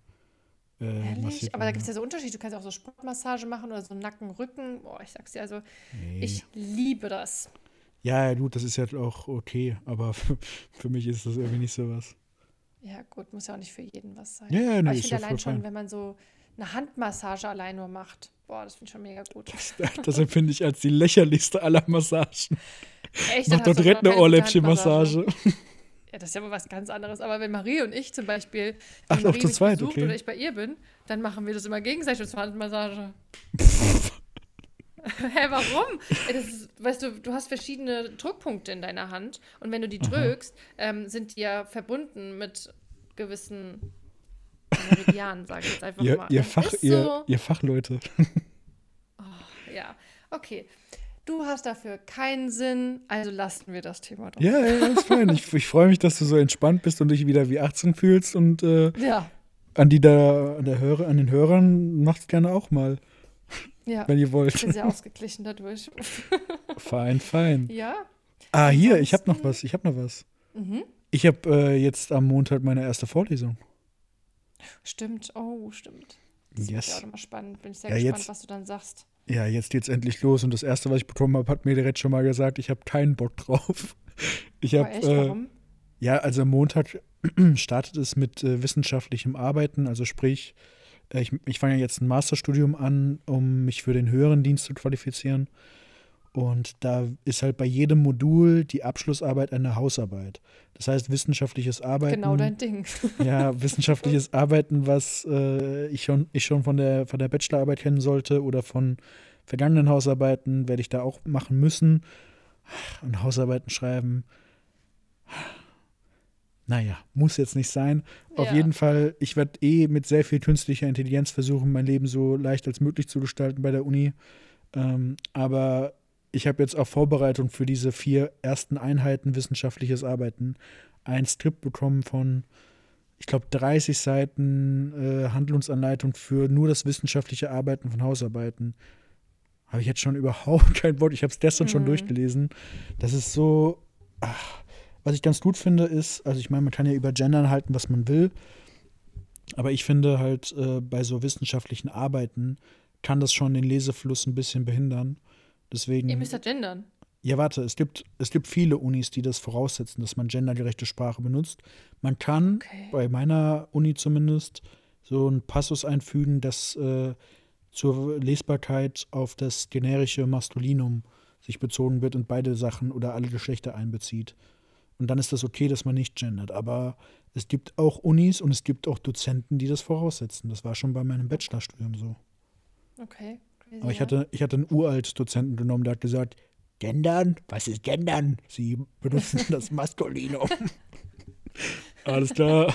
Äh, Ehrlich? Aber da gibt es ja so Unterschiede. Du kannst auch so Sportmassage machen oder so Nacken, Rücken. Boah, ich sag's dir, also nee. ich liebe das. Ja, gut, das ist ja auch okay, aber für, für mich ist das irgendwie nicht so was. Ja, gut, muss ja auch nicht für jeden was sein. Ja, ja, nee, aber ich finde allein schon, wenn man so eine Handmassage allein nur macht, boah, das finde ich schon mega gut. Das, das empfinde ich als die lächerlichste aller Massagen. Echt? Mach doch direkt eine Ohrläppchen-Massage. Ja, das ist ja wohl was ganz anderes. Aber wenn Marie und ich zum Beispiel, wenn Ach, Marie zu zweit, okay. oder ich bei ihr bin, dann machen wir das immer gegenseitig zur Handmassage. Hä, warum? Ist, weißt du, du hast verschiedene Druckpunkte in deiner Hand und wenn du die drückst, ähm, sind die ja verbunden mit gewissen Meridianen, sage ich jetzt einfach ihr, mal. Ihr, Fach, ihr, so. ihr Fachleute. Oh, ja, okay. Du hast dafür keinen Sinn, also lassen wir das Thema doch. Ja, ja, ist fein. Ich, ich freue mich, dass du so entspannt bist und dich wieder wie 18 fühlst und äh, ja. an die da, an der Hörer, an den Hörern macht's gerne auch mal. Ja. Wenn ihr wollt. Ich bin sehr ausgeglichen dadurch. fein, fein. Ja. Ah, hier, ich habe noch was. Ich habe noch was. Mhm. Ich habe äh, jetzt am Montag meine erste Vorlesung. Stimmt, oh, stimmt. Das yes. ist auch immer spannend. Bin ich sehr ja, gespannt, jetzt, was du dann sagst ja, jetzt geht's endlich los und das erste, was ich bekommen habe, hat mir direkt schon mal gesagt, ich habe keinen Bock drauf. Ich habe äh, ja, also am Montag startet es mit äh, wissenschaftlichem Arbeiten, also sprich, äh, ich, ich fange ja jetzt ein Masterstudium an, um mich für den höheren Dienst zu qualifizieren. Und da ist halt bei jedem Modul die Abschlussarbeit eine Hausarbeit. Das heißt, wissenschaftliches Arbeiten. Genau dein Ding. ja, wissenschaftliches Arbeiten, was äh, ich, schon, ich schon von der, von der Bachelorarbeit kennen sollte oder von vergangenen Hausarbeiten, werde ich da auch machen müssen. Und Hausarbeiten schreiben. Naja, muss jetzt nicht sein. Ja. Auf jeden Fall, ich werde eh mit sehr viel künstlicher Intelligenz versuchen, mein Leben so leicht als möglich zu gestalten bei der Uni. Ähm, aber ich habe jetzt auch Vorbereitung für diese vier ersten Einheiten wissenschaftliches Arbeiten ein Skript bekommen von, ich glaube, 30 Seiten äh, Handlungsanleitung für nur das wissenschaftliche Arbeiten von Hausarbeiten. Habe ich jetzt schon überhaupt kein Wort. Ich habe es gestern mhm. schon durchgelesen. Das ist so. Ach, was ich ganz gut finde, ist, also ich meine, man kann ja über Gendern halten, was man will. Aber ich finde halt, äh, bei so wissenschaftlichen Arbeiten kann das schon den Lesefluss ein bisschen behindern. Deswegen. Ihr müsst ja gendern. Ja, warte, es gibt, es gibt viele Unis, die das voraussetzen, dass man gendergerechte Sprache benutzt. Man kann, okay. bei meiner Uni zumindest, so einen Passus einfügen, dass äh, zur Lesbarkeit auf das generische Maskulinum sich bezogen wird und beide Sachen oder alle Geschlechter einbezieht. Und dann ist das okay, dass man nicht gendert. Aber es gibt auch Unis und es gibt auch Dozenten, die das voraussetzen. Das war schon bei meinem Bachelorstudium so. Okay. Crazy, Aber ich hatte, ich hatte einen uralt Dozenten genommen, der hat gesagt, gendern? Was ist gendern? Sie benutzen das Maskulinum. Alles klar.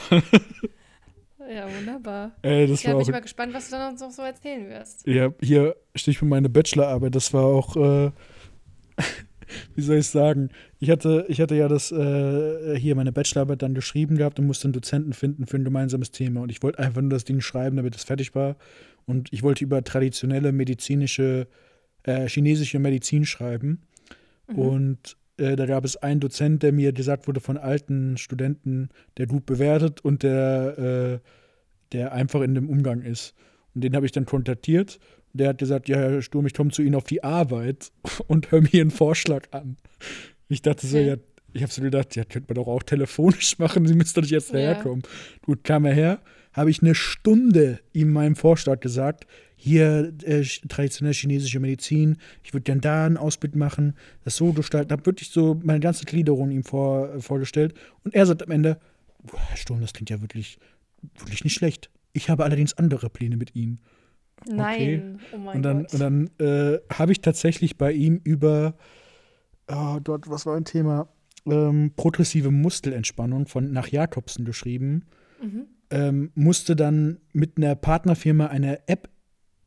Ja, wunderbar. Ey, das Ja, war bin auch ich mal gespannt, was du dann uns noch so erzählen wirst. Ja, hier Stichwort meine Bachelorarbeit, das war auch, äh, wie soll ich sagen, ich hatte, ich hatte ja das, äh, hier meine Bachelorarbeit dann geschrieben gehabt und musste einen Dozenten finden für ein gemeinsames Thema. Und ich wollte einfach nur das Ding schreiben, damit es fertig war. Und ich wollte über traditionelle medizinische, äh, chinesische Medizin schreiben. Und äh, da gab es einen Dozent, der mir gesagt wurde von alten Studenten, der gut bewertet und der, äh, der einfach in dem Umgang ist. Und den habe ich dann kontaktiert. Und der hat gesagt, ja, Herr Sturm, ich komme zu Ihnen auf die Arbeit und höre mir einen Vorschlag an. Ich dachte so, Okay. ja, ich habe so gedacht, ja, könnte man doch auch telefonisch machen, Sie müssen doch nicht jetzt Ja. herkommen. Gut, kam er her, habe ich eine Stunde ihm meinen Vorschlag gesagt, hier äh, traditionelle chinesische Medizin, ich würde gern da ein Ausbild machen, das so gestalten, habe wirklich so meine ganze Gliederung ihm vor, äh, vorgestellt und er sagt am Ende, "Boah, Herr Sturm, das klingt ja wirklich, wirklich nicht schlecht. Ich habe allerdings andere Pläne mit Ihnen. Nein, oh mein Und dann, Gott. und dann äh, habe ich tatsächlich bei ihm über, oh, dort, was war ein Thema? Ähm, progressive Muskelentspannung von nach Jakobsen geschrieben. Mhm. Ähm, musste dann mit einer Partnerfirma eine App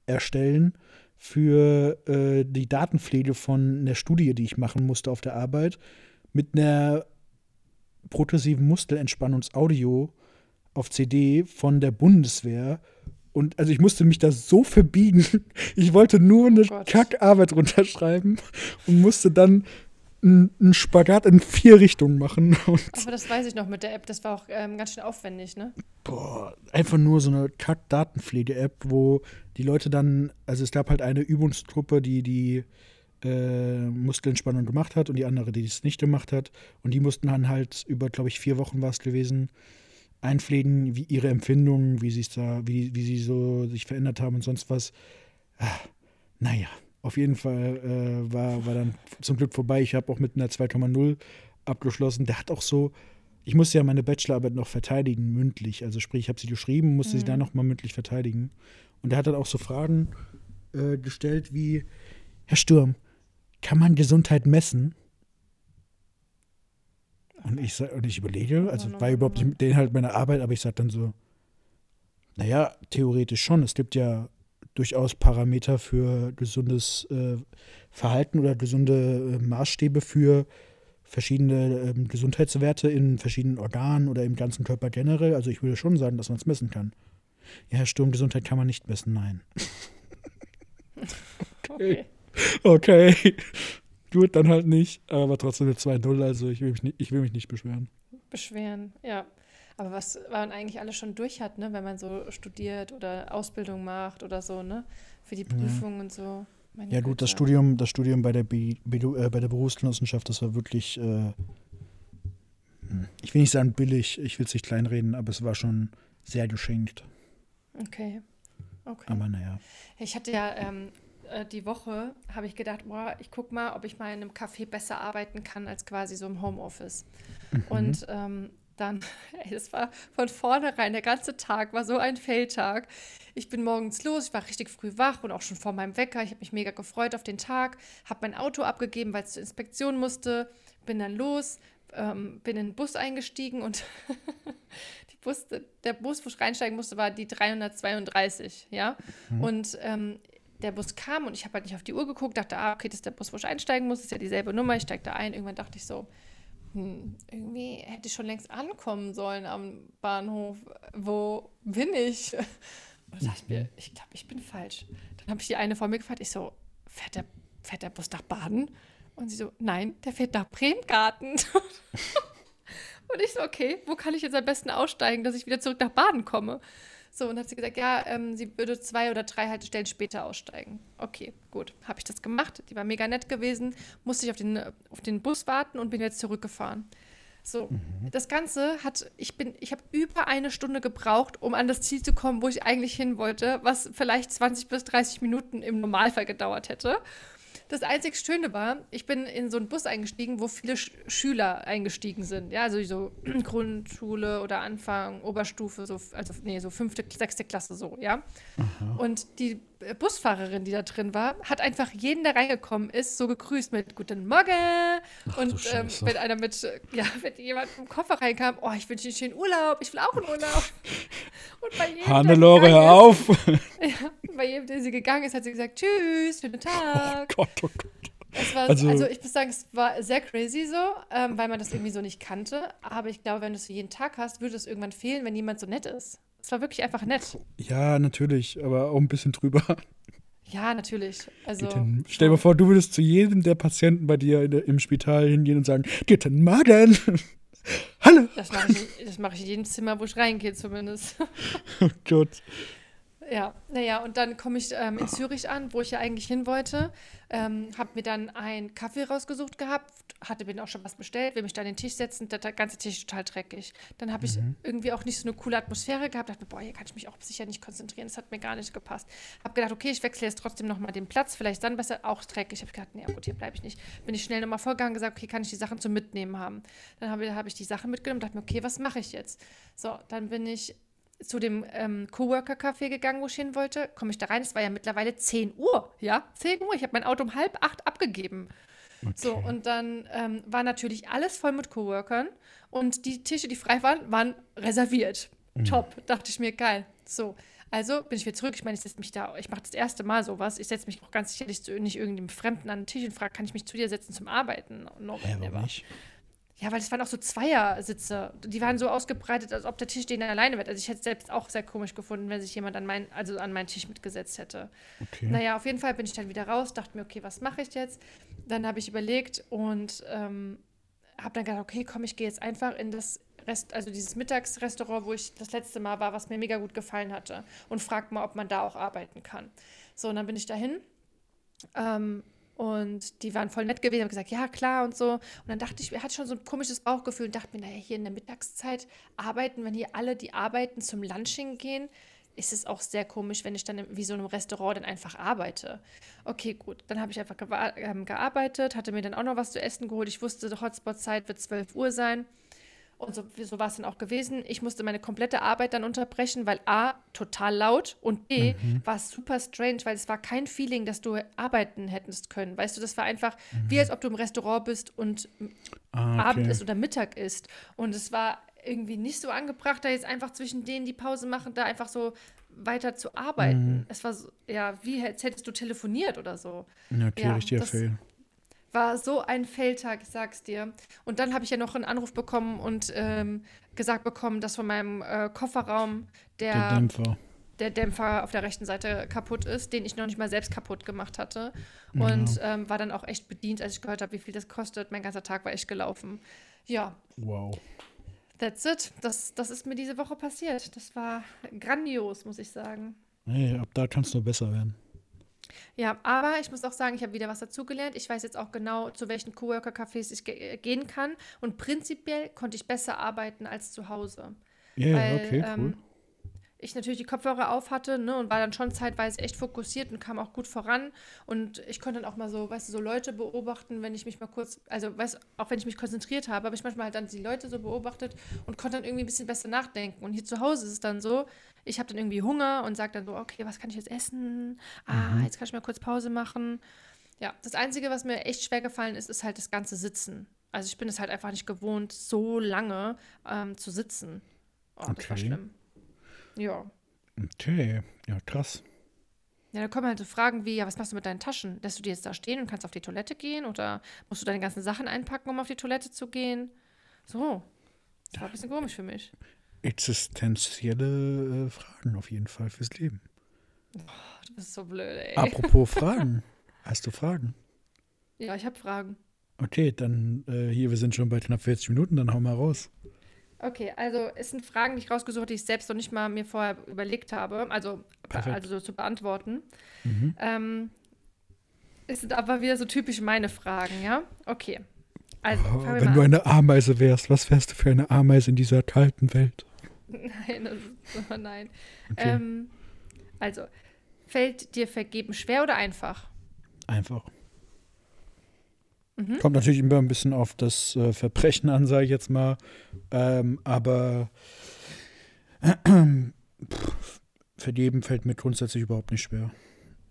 erstellen für äh, die Datenpflege von einer Studie, die ich machen musste auf der Arbeit, mit einer progressiven Muskelentspannungsaudio auf CD von der Bundeswehr. Und also ich musste mich da so verbiegen. Ich wollte nur eine Gott. Kackarbeit runterschreiben und musste dann einen Spagat in vier Richtungen machen. Aber das weiß ich noch mit der App. Das war auch ähm, ganz schön aufwendig, ne? boah, einfach nur so eine Kack-Datenpflege-App, wo die Leute dann, also es gab halt eine Übungsgruppe, die die äh, Muskelentspannung gemacht hat und die andere, die es nicht gemacht hat. Und die mussten dann halt über, glaube ich, vier Wochen war es gewesen, einpflegen, wie ihre Empfindungen, wie sie es da, wie, wie sie so sich verändert haben und sonst was. Ah, naja, auf jeden Fall äh, war, war dann zum Glück vorbei. Ich habe auch mit einer 2,0 abgeschlossen. Der hat auch so, ich musste ja meine Bachelorarbeit noch verteidigen, mündlich. Also sprich, ich habe sie geschrieben, musste sie dann nochmal mündlich verteidigen. Und er hat dann auch so Fragen äh, gestellt wie, Herr Sturm, kann man Gesundheit messen? Und ich, und ich überlege, also war überhaupt nicht der Inhalt meiner Arbeit, aber ich sage dann so, naja, theoretisch schon. Es gibt ja durchaus Parameter für gesundes äh, Verhalten oder gesunde äh, Maßstäbe für verschiedene ähm, Gesundheitswerte in verschiedenen Organen oder im ganzen Körper generell. Also ich würde schon sagen, dass man es messen kann. Ja, Herr Sturm, Gesundheit kann man nicht messen, nein. Okay. Okay. Gut, dann halt nicht. Aber trotzdem eine 2-0, also ich will, mich nicht, ich will mich nicht beschweren. Beschweren, ja. Aber was man eigentlich alles schon durch hat, ne, wenn man so studiert oder Ausbildung macht oder so, ne? Für die Prüfung und so. Meine Ja gut, das. Studium, das Studium bei der, Bidu- äh, bei der Berufsgenossenschaft, das war wirklich, äh, ich will nicht sagen billig, ich will es nicht kleinreden, aber es war schon sehr geschenkt. Okay. Okay. Aber naja. Ich hatte ja ähm, äh, die Woche, habe ich gedacht, boah, ich guck mal, ob ich mal in einem Café besser arbeiten kann als quasi so im Homeoffice. Und ähm, dann, ey, es war von vornherein, der ganze Tag war so ein Feldtag. Ich bin morgens los, ich war richtig früh wach und auch schon vor meinem Wecker. Ich habe mich mega gefreut auf den Tag, habe mein Auto abgegeben, weil es zur Inspektion musste, bin dann los, ähm, bin in den Bus eingestiegen und Bus, der Bus, wo ich reinsteigen musste, war die 332, ja. Und ähm, der Bus kam und ich habe halt nicht auf die Uhr geguckt, dachte, ah, okay, das ist der Bus, wo ich einsteigen muss, ist ja dieselbe Nummer, ich steige da ein. Irgendwann dachte ich so, hm, irgendwie hätte ich schon längst ankommen sollen am Bahnhof. Wo bin ich? Und da dachte ich mir, ich glaube, ich bin falsch. Dann habe ich die eine vor mir gefragt, ich so, fährt der, fährt der Bus nach Baden? Und sie so, nein, der fährt nach Bremgarten. Und ich so, okay, wo kann ich jetzt am besten aussteigen, dass ich wieder zurück nach Baden komme? So, und hat sie gesagt, ja, ähm, sie würde zwei oder drei Haltestellen später aussteigen. Okay, gut, habe ich das gemacht. Die war mega nett gewesen, musste ich auf den, auf den Bus warten und bin jetzt zurückgefahren. So, das Ganze hat, ich bin, ich habe über eine Stunde gebraucht, um an das Ziel zu kommen, wo ich eigentlich hin wollte, was vielleicht 20 bis 30 Minuten im Normalfall gedauert hätte. Das einzig Schöne war, ich bin in so einen Bus eingestiegen, wo viele Sch Schüler eingestiegen sind. Ja, also so Grundschule oder Anfang, Oberstufe, so, also nee, so fünfte, sechste Klasse so, ja. Aha. Und die Busfahrerin, die da drin war, hat einfach jeden, der reingekommen ist, so gegrüßt mit Guten Morgen. Ach, und ähm, wenn einer mit, ja, wenn jemand im Koffer reinkam, oh, ich wünsche dir einen schönen Urlaub, ich will auch einen Urlaub. Und bei jedem, Hannelore, hör auf! ja, bei jedem, der sie gegangen ist, hat sie gesagt, tschüss, schönen Tag. Oh Gott, oh Gott. War, also, also, ich muss sagen, es war sehr crazy so, ähm, weil man das irgendwie so nicht kannte. Aber ich glaube, wenn du es jeden Tag hast, würde es irgendwann fehlen, wenn jemand so nett ist. Es war wirklich einfach nett. Ja, natürlich, aber auch ein bisschen drüber. Ja, natürlich. Also, stell dir vor, du würdest zu jedem der Patienten bei dir im Spital hingehen und sagen, Guten Morgen. Hallo. Das mache ich, mach ich in jedem Zimmer, wo ich reingehe zumindest. oh Gott. Ja, naja, und dann komme ich ähm, in Zürich an, wo ich ja eigentlich hin wollte. Ähm, habe mir dann einen Kaffee rausgesucht gehabt, hatte mir auch schon was bestellt, will mich da an den Tisch setzen, der, der ganze Tisch total dreckig. Dann habe ich mhm. irgendwie auch nicht so eine coole Atmosphäre gehabt, dachte mir, boah, hier kann ich mich auch sicher nicht konzentrieren, das hat mir gar nicht gepasst. Habe gedacht, okay, ich wechsle jetzt trotzdem nochmal den Platz, vielleicht dann besser, auch dreckig. Habe gedacht, nee, gut, hier bleibe ich nicht. Bin ich schnell nochmal vorgegangen, gesagt, okay, kann ich die Sachen zum Mitnehmen haben. Dann habe hab ich die Sachen mitgenommen, dachte mir, okay, was mache ich jetzt? So, dann bin ich zu dem ähm, Coworker-Café gegangen, wo ich hin wollte. Komme ich da rein? Es war ja mittlerweile 10 Uhr. Ja, 10 Uhr. Ich habe mein Auto um halb acht abgegeben. Okay. So, und dann ähm, war natürlich alles voll mit Coworkern. Und die Tische, die frei waren, waren reserviert. Mhm. Top. Dachte ich mir, geil. So. Also bin ich wieder zurück. Ich meine, ich setze mich da, ich mache das erste Mal sowas. Ich setze mich auch ganz sicherlich zu nicht irgendeinem Fremden an den Tisch und frage, kann ich mich zu dir setzen zum Arbeiten? No, ja, warum nicht? Ja, weil es waren auch so Zweiersitze. Die waren so ausgebreitet, als ob der Tisch denen alleine wird. Also ich hätte es selbst auch sehr komisch gefunden, wenn sich jemand an, mein, also an meinen Tisch mitgesetzt hätte. Okay. Naja, auf jeden Fall bin ich dann wieder raus, dachte mir, okay, was mache ich jetzt? Dann habe ich überlegt und ähm, habe dann gedacht, okay, komm, ich gehe jetzt einfach in das Rest, also dieses Mittagsrestaurant, wo ich das letzte Mal war, was mir mega gut gefallen hatte und frag mal, ob man da auch arbeiten kann. So, und dann bin ich dahin. Ähm, und die waren voll nett gewesen, haben gesagt, ja, klar und so. Und dann dachte ich, er hat schon so ein komisches Bauchgefühl und dachte mir, naja, hier in der Mittagszeit arbeiten, wenn hier alle, die arbeiten, zum Lunching gehen, ist es auch sehr komisch, wenn ich dann wie so einem Restaurant dann einfach arbeite. Okay, gut. Dann habe ich einfach ähm, gearbeitet, hatte mir dann auch noch was zu essen geholt. Ich wusste, Hotspot-Zeit wird 12 Uhr sein. Und so, so war es dann auch gewesen. Ich musste meine komplette Arbeit dann unterbrechen, weil A, total laut und B, mhm. war es super strange, weil es war kein Feeling, dass du arbeiten hättest können. Weißt du, das war einfach mhm. wie als ob du im Restaurant bist und ah, okay. Abend ist oder Mittag ist. Und es war irgendwie nicht so angebracht, da jetzt einfach zwischen denen die Pause machen, da einfach so weiter zu arbeiten. Mhm. Es war so, ja, wie als hättest du telefoniert oder so. Ja, okay, ja, richtiger Fail war so ein Feldtag, ich sag's dir. Und dann habe ich ja noch einen Anruf bekommen und ähm, gesagt bekommen, dass von meinem äh, Kofferraum der, der, Dämpfer. der Dämpfer auf der rechten Seite kaputt ist, den ich noch nicht mal selbst kaputt gemacht hatte. Und ja. ähm, war dann auch echt bedient, als ich gehört habe, wie viel das kostet. Mein ganzer Tag war echt gelaufen. Ja. Wow. That's it. Das, das ist mir diese Woche passiert. Das war grandios, muss ich sagen. Hey, ab da kannst du besser werden. Ja, aber ich muss auch sagen, ich habe wieder was dazugelernt. Ich weiß jetzt auch genau, zu welchen Coworker-Cafés ich ge äh, gehen kann. Und prinzipiell konnte ich besser arbeiten als zu Hause. Ja, yeah, okay, cool. Ähm, ich natürlich die Kopfhörer auf hatte ne, und war dann schon zeitweise echt fokussiert und kam auch gut voran. Und ich konnte dann auch mal so, weißt du, so Leute beobachten, wenn ich mich mal kurz, also weißt auch wenn ich mich konzentriert habe, habe ich manchmal halt dann die Leute so beobachtet und konnte dann irgendwie ein bisschen besser nachdenken. Und hier zu Hause ist es dann so, ich habe dann irgendwie Hunger und sage dann so, okay, was kann ich jetzt essen? Ah, mhm. jetzt kann ich mal kurz Pause machen. Ja, das Einzige, was mir echt schwer gefallen ist, ist halt das ganze Sitzen. Also ich bin es halt einfach nicht gewohnt, so lange ähm, zu sitzen. Oh, okay. das war schlimm. Ja. Okay, ja, krass. Ja, da kommen halt so Fragen wie, ja, was machst du mit deinen Taschen? Lässt du die jetzt da stehen und kannst auf die Toilette gehen? Oder musst du deine ganzen Sachen einpacken, um auf die Toilette zu gehen? So, das war ein bisschen komisch für mich. Existenzielle äh, Fragen auf jeden Fall fürs Leben. Oh, du bist so blöd, ey. Apropos Fragen. Hast du Fragen? Ja, ich habe Fragen. Okay, dann äh, hier, wir sind schon bei knapp 40 Minuten, dann hau mal raus. Okay, also es sind Fragen, die ich rausgesucht, die ich selbst noch nicht mal mir vorher überlegt habe, also, also so zu beantworten. Mhm. Ähm, es sind aber wieder so typisch meine Fragen, ja? Okay. Also, oh, wenn du eine Ameise wärst, was wärst du für eine Ameise in dieser kalten Welt? Nein, das ist, oh nein. Okay. Ähm, also, fällt dir Vergeben schwer oder einfach? Einfach. Mhm. Kommt natürlich immer ein bisschen auf das äh, Verbrechen an, sage ich jetzt mal. Ähm, aber äh, pff, vergeben fällt mir grundsätzlich überhaupt nicht schwer.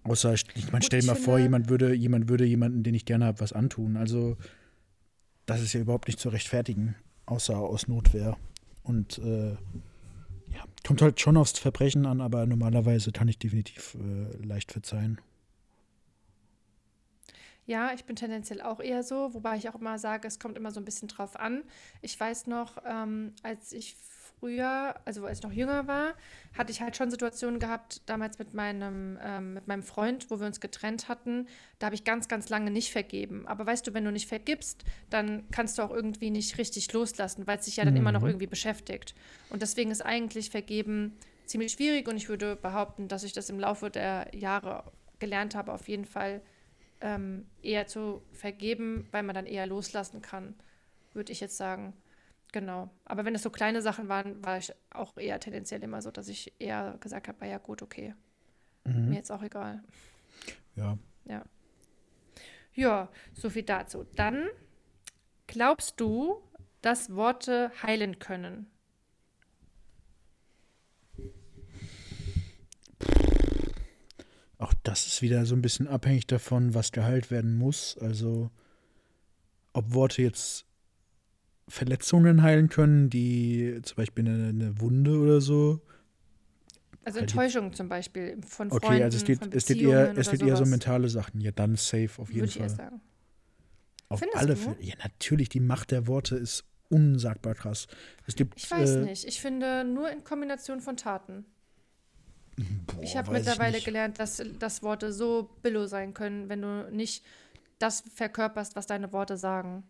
Außer, ich, ich meine, stell dir mal vor, jemand würde, jemand würde jemanden, den ich gerne habe, was antun. Also, das ist ja überhaupt nicht zu rechtfertigen, außer aus Notwehr. Und äh, ja, kommt halt schon aufs Verbrechen an, aber normalerweise kann ich definitiv äh, leicht verzeihen. Ja, ich bin tendenziell auch eher so, wobei ich auch immer sage, es kommt immer so ein bisschen drauf an. Ich weiß noch, ähm, als ich früher, also als ich noch jünger war, hatte ich halt schon Situationen gehabt, damals mit meinem, ähm, mit meinem Freund, wo wir uns getrennt hatten. Da habe ich ganz, ganz lange nicht vergeben. Aber weißt du, wenn du nicht vergibst, dann kannst du auch irgendwie nicht richtig loslassen, weil es sich ja dann mhm. immer noch mhm. irgendwie beschäftigt. Und deswegen ist eigentlich Vergeben ziemlich schwierig und ich würde behaupten, dass ich das im Laufe der Jahre gelernt habe, auf jeden Fall ähm, eher zu vergeben, weil man dann eher loslassen kann, würde ich jetzt sagen. Genau. Aber wenn es so kleine Sachen waren, war ich auch eher tendenziell immer so, dass ich eher gesagt habe, ja gut, okay. Mhm. Mir jetzt auch egal. Ja. Ja. Ja, so viel dazu. Dann glaubst du, dass Worte heilen können? Auch das ist wieder so ein bisschen abhängig davon, was geheilt werden muss. Also, ob Worte jetzt Verletzungen heilen können, die zum Beispiel eine, eine Wunde oder so. Also Enttäuschungen zum Beispiel von Freunden, Okay, also es geht, es geht eher, es geht eher so mentale Sachen. Ja, dann safe auf jeden Würde Fall. Ich sagen. Auf Findest alle Fälle. Ja, natürlich, die Macht der Worte ist unsagbar krass. Es gibt, ich weiß äh, nicht. Ich finde nur in Kombination von Taten. Boah, ich habe mittlerweile ich gelernt, dass, dass Worte so billow sein können, wenn du nicht das verkörperst, was deine Worte sagen.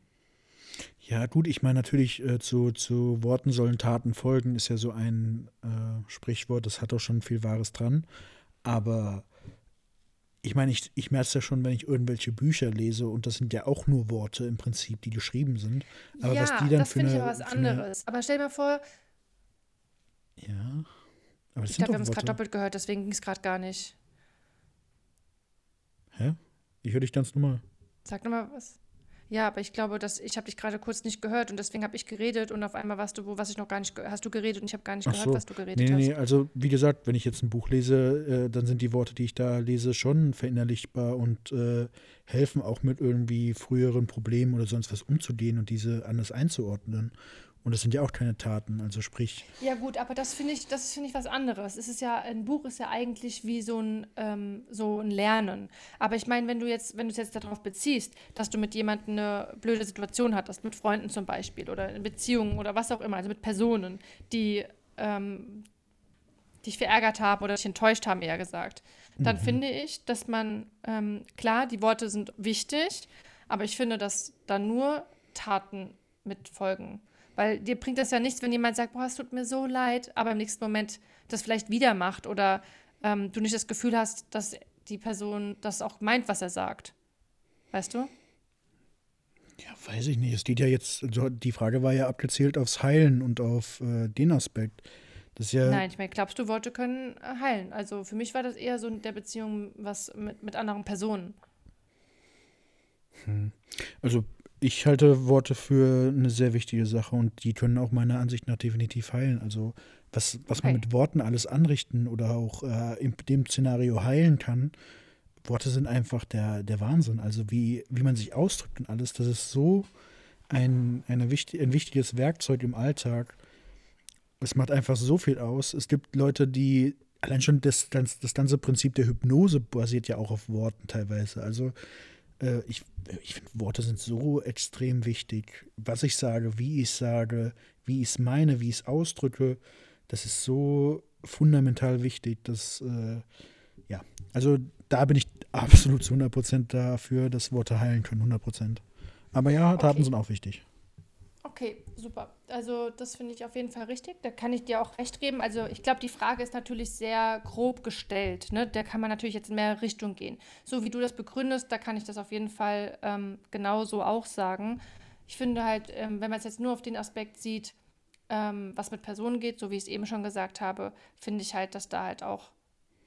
Ja, gut, ich meine natürlich, äh, zu, zu Worten sollen Taten folgen, ist ja so ein äh, Sprichwort, das hat auch schon viel Wahres dran. Aber ich meine, ich, ich merke es ja schon, wenn ich irgendwelche Bücher lese und das sind ja auch nur Worte im Prinzip, die geschrieben sind. Aber ja, was die dann das finde ich aber was anderes. Aber stell dir mal vor. Ja. Aber ich glaube, wir haben es gerade doppelt gehört, deswegen ging es gerade gar nicht. Hä? Ich höre dich ganz normal. Sag nochmal was. Ja, aber ich glaube, dass ich habe dich gerade kurz nicht gehört und deswegen habe ich geredet und auf einmal warst du wo, was ich noch gar nicht hast du geredet und ich habe gar nicht Ach gehört, so. was du geredet nee, hast. Nee, also wie gesagt, wenn ich jetzt ein Buch lese, äh, dann sind die Worte, die ich da lese, schon verinnerlichbar und äh, helfen auch mit irgendwie früheren Problemen oder sonst was umzugehen und diese anders einzuordnen. Und das sind ja auch keine Taten, also sprich. Ja gut, aber das finde ich, das finde ich was anderes. Es ist ja, ein Buch ist ja eigentlich wie so ein, ähm, so ein Lernen. Aber ich meine, wenn du jetzt, wenn du es jetzt darauf beziehst, dass du mit jemandem eine blöde Situation hattest, mit Freunden zum Beispiel oder in Beziehungen oder was auch immer, also mit Personen, die ähm, dich verärgert haben oder dich enttäuscht haben, eher gesagt, dann mhm. finde ich, dass man, ähm, klar, die Worte sind wichtig, aber ich finde, dass da nur Taten mitfolgen. Weil dir bringt das ja nichts, wenn jemand sagt, boah, es tut mir so leid, aber im nächsten Moment das vielleicht wieder macht oder ähm, du nicht das Gefühl hast, dass die Person das auch meint, was er sagt. Weißt du? Ja, weiß ich nicht. Es geht ja jetzt, die Frage war ja abgezielt aufs Heilen und auf äh, den Aspekt. Das ja Nein, ich meine, glaubst du, Worte können äh, heilen? Also für mich war das eher so in der Beziehung was mit, mit anderen Personen. Hm. Also ich halte Worte für eine sehr wichtige Sache und die können auch meiner Ansicht nach definitiv heilen. Also was, was okay. man mit Worten alles anrichten oder auch äh, in dem Szenario heilen kann, Worte sind einfach der, der Wahnsinn. Also wie, wie man sich ausdrückt und alles, das ist so ein, eine wichtig, ein wichtiges Werkzeug im Alltag. Es macht einfach so viel aus. Es gibt Leute, die allein schon das, das, das ganze Prinzip der Hypnose basiert ja auch auf Worten teilweise. Also äh, ich, ich finde, Worte sind so extrem wichtig. Was ich sage, wie ich sage, wie ich es meine, wie ich es ausdrücke, das ist so fundamental wichtig, dass, äh, ja, also da bin ich absolut zu 100% dafür, dass Worte heilen können, 100%. Aber ja, Taten okay. sind auch wichtig. Okay, super. Also das finde ich auf jeden Fall richtig. Da kann ich dir auch recht geben. Also ich glaube, die Frage ist natürlich sehr grob gestellt. Ne? Da kann man natürlich jetzt in mehrere Richtungen gehen. So wie du das begründest, da kann ich das auf jeden Fall ähm, genauso auch sagen. Ich finde halt, ähm, wenn man es jetzt nur auf den Aspekt sieht, ähm, was mit Personen geht, so wie ich es eben schon gesagt habe, finde ich halt, dass da halt auch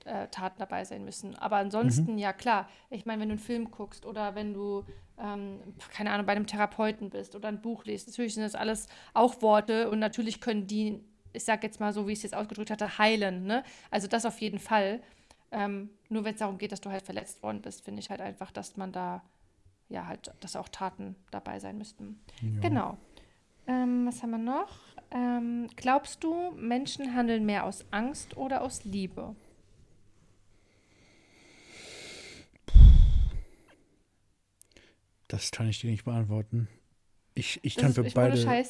äh, Taten dabei sein müssen. Aber ansonsten, mhm. ja klar, ich meine, wenn du einen Film guckst oder wenn du, ähm, keine Ahnung, bei einem Therapeuten bist oder ein Buch liest, natürlich sind das alles auch Worte und natürlich können die, ich sag jetzt mal so, wie ich es jetzt ausgedrückt hatte, heilen. Ne? Also das auf jeden Fall. Ähm, nur wenn es darum geht, dass du halt verletzt worden bist, finde ich halt einfach, dass man da, ja, halt, dass auch Taten dabei sein müssten. Ja. Genau. Ähm, was haben wir noch? Ähm, glaubst du, Menschen handeln mehr aus Angst oder aus Liebe? Das kann ich dir nicht beantworten. Ich, ich, kann, für beide,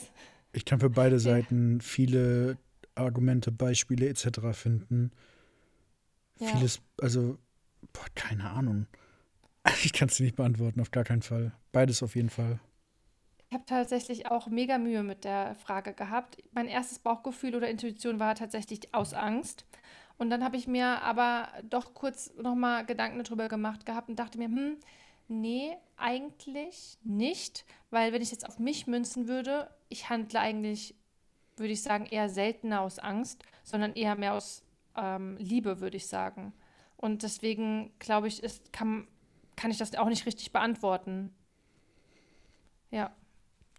ich kann für beide Seiten viele Argumente, Beispiele etc. finden. Ja. Vieles, also, boah, keine Ahnung. Ich kann es dir nicht beantworten, auf gar keinen Fall. Beides auf jeden Fall. Ich habe tatsächlich auch mega Mühe mit der Frage gehabt. Mein erstes Bauchgefühl oder Intuition war tatsächlich aus Angst. Und dann habe ich mir aber doch kurz nochmal Gedanken darüber gemacht gehabt und dachte mir, hm, nee, eigentlich nicht, weil wenn ich jetzt auf mich münzen würde, ich handle eigentlich, würde ich sagen, eher seltener aus Angst, sondern eher mehr aus ähm, Liebe, würde ich sagen. Und deswegen glaube ich, ist, kann, kann ich das auch nicht richtig beantworten. Ja.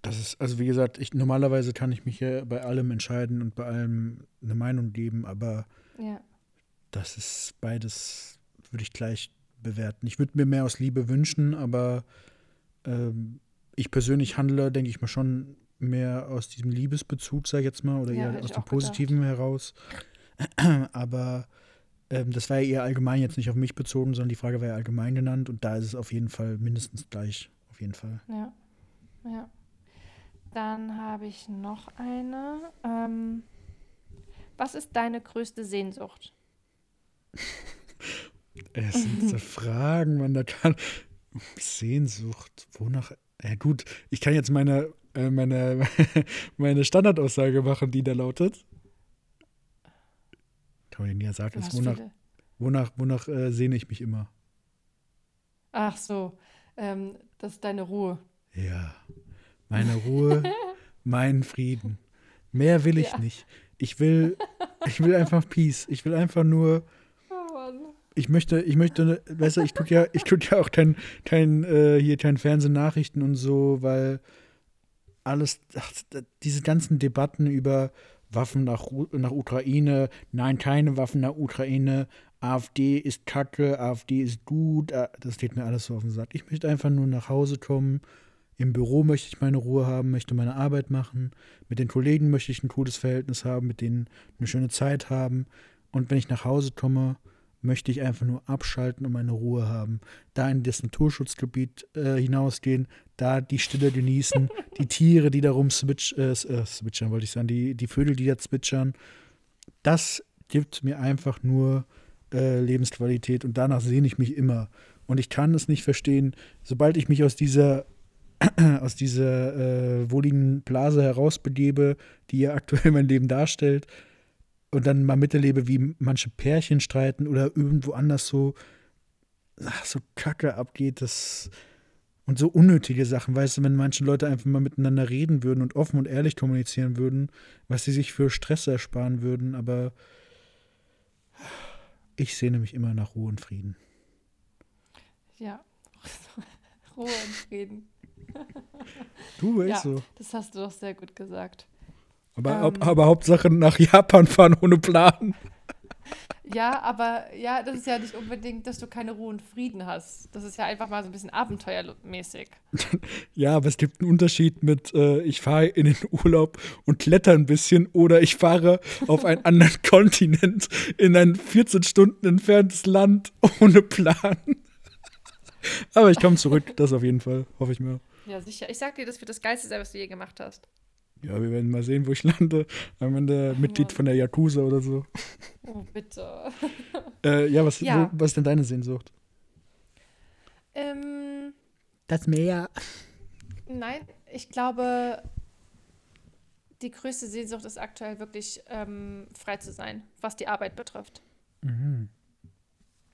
Das ist, also wie gesagt, ich, normalerweise kann ich mich ja bei allem entscheiden und bei allem eine Meinung geben, aber ja. das ist beides, würde ich gleich bewerten. Ich würde mir mehr aus Liebe wünschen, aber ähm, ich persönlich handle, denke ich mal, schon mehr aus diesem Liebesbezug, sag ich jetzt mal, oder ja, eher aus dem Positiven gedacht. heraus. aber ähm, das war ja eher allgemein jetzt nicht auf mich bezogen, sondern die Frage war ja allgemein genannt und da ist es auf jeden Fall mindestens gleich. Auf jeden Fall. Ja. Ja. Dann habe ich noch eine. Ähm, was ist deine größte Sehnsucht? Es sind so Fragen, man da kann. Sehnsucht, wonach. Ja, gut, ich kann jetzt meine, äh, meine, meine Standardaussage machen, die da lautet. Kann man ja sagen, ist, wonach, wonach, wonach äh, sehne ich mich immer? Ach so, ähm, das ist deine Ruhe. Ja, meine Ruhe, mein Frieden. Mehr will ich ja. nicht. Ich will, ich will einfach Peace. Ich will einfach nur ich möchte, ich möchte, weißt du, ich gucke ja, ich gucke ja auch kein, kein, äh, hier kein Fernsehnachrichten und so, weil alles, ach, diese ganzen Debatten über Waffen nach, nach Ukraine, nein, keine Waffen nach Ukraine, AfD ist kacke, AfD ist gut, äh, das geht mir alles so auf den Sack. Ich möchte einfach nur nach Hause kommen. Im Büro möchte ich meine Ruhe haben, möchte meine Arbeit machen. Mit den Kollegen möchte ich ein cooles Verhältnis haben, mit denen eine schöne Zeit haben. Und wenn ich nach Hause komme, möchte ich einfach nur abschalten und meine Ruhe haben. Da in das Naturschutzgebiet äh, hinausgehen, da die Stille genießen, die Tiere, die darum switch, äh, äh, switchern, wollte ich sagen, die, die Vögel, die da zwitschern. Das gibt mir einfach nur äh, Lebensqualität und danach sehne ich mich immer. Und ich kann es nicht verstehen, sobald ich mich aus dieser aus dieser äh, wohligen Blase herausbegebe, die ja aktuell mein Leben darstellt, und dann mal miterlebe, wie manche Pärchen streiten oder irgendwo anders so, ach, so Kacke abgeht, das und so unnötige Sachen, weißt du, wenn manche Leute einfach mal miteinander reden würden und offen und ehrlich kommunizieren würden, was sie sich für Stress ersparen würden, aber ich sehne mich immer nach Ruhe und Frieden. Ja, Ruhe und Frieden. Du weißt ja, so. Das hast du doch sehr gut gesagt. Aber, ähm, aber Hauptsache nach Japan fahren ohne Plan. Ja, aber ja, das ist ja nicht unbedingt, dass du keine Ruhe und Frieden hast. Das ist ja einfach mal so ein bisschen abenteuermäßig. ja, aber es gibt einen Unterschied mit, äh, ich fahre in den Urlaub und kletter ein bisschen oder ich fahre auf einen anderen Kontinent in ein 14 Stunden entferntes Land ohne Plan. aber ich komme zurück, das auf jeden Fall, hoffe ich mir. Ja, sicher. Ich sag dir, das wird das Geilste sein, was du je gemacht hast. Ja, wir werden mal sehen, wo ich lande. Am Ende Mitglied von der Yakuza oder so. Oh, bitte. äh, ja, was, ja. Wo, was ist denn deine Sehnsucht? Ähm, das Meer. Nein, ich glaube, die größte Sehnsucht ist aktuell wirklich ähm, frei zu sein, was die Arbeit betrifft. Mhm.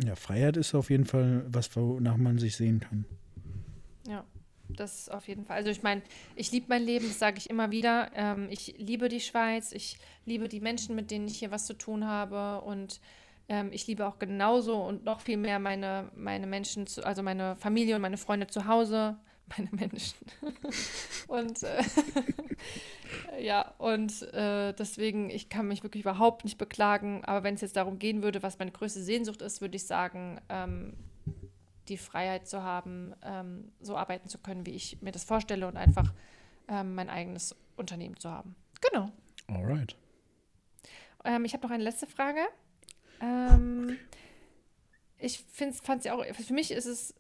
Ja, Freiheit ist auf jeden Fall was, wonach man sich sehen kann. Ja das auf jeden Fall. Also ich meine, ich liebe mein Leben, das sage ich immer wieder. Ähm, ich liebe die Schweiz, ich liebe die Menschen, mit denen ich hier was zu tun habe und Ähm, ich liebe auch genauso und noch viel mehr meine, meine Menschen, zu, also meine Familie und meine Freunde zu Hause. Meine Menschen. und äh, ja, und äh, deswegen, ich kann mich wirklich überhaupt nicht beklagen. Aber wenn es jetzt darum gehen würde, was meine größte Sehnsucht ist, würde ich sagen, ähm, die Freiheit zu haben, ähm, so arbeiten zu können, wie ich mir das vorstelle und einfach ähm, mein eigenes Unternehmen zu haben. Genau. Alright. Ähm, ich habe noch eine letzte Frage. Ähm, ich fand ja auch, für mich ist es,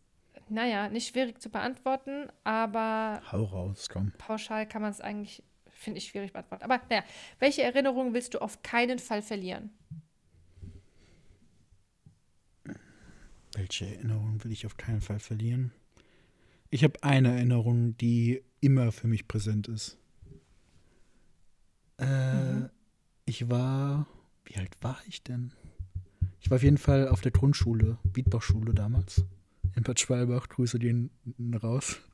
naja, nicht schwierig zu beantworten, aber Hau raus, komm. pauschal kann man es eigentlich, finde ich, schwierig beantworten. Aber naja, welche Erinnerungen willst du auf keinen Fall verlieren? Welche Erinnerung will ich auf keinen Fall verlieren? Ich habe eine Erinnerung, die immer für mich präsent ist. Äh, mhm. Ich war, wie alt war ich denn? Ich war auf jeden Fall auf der Grundschule, Wiedbachschule damals, in Bad Schwalbach. Grüße den raus.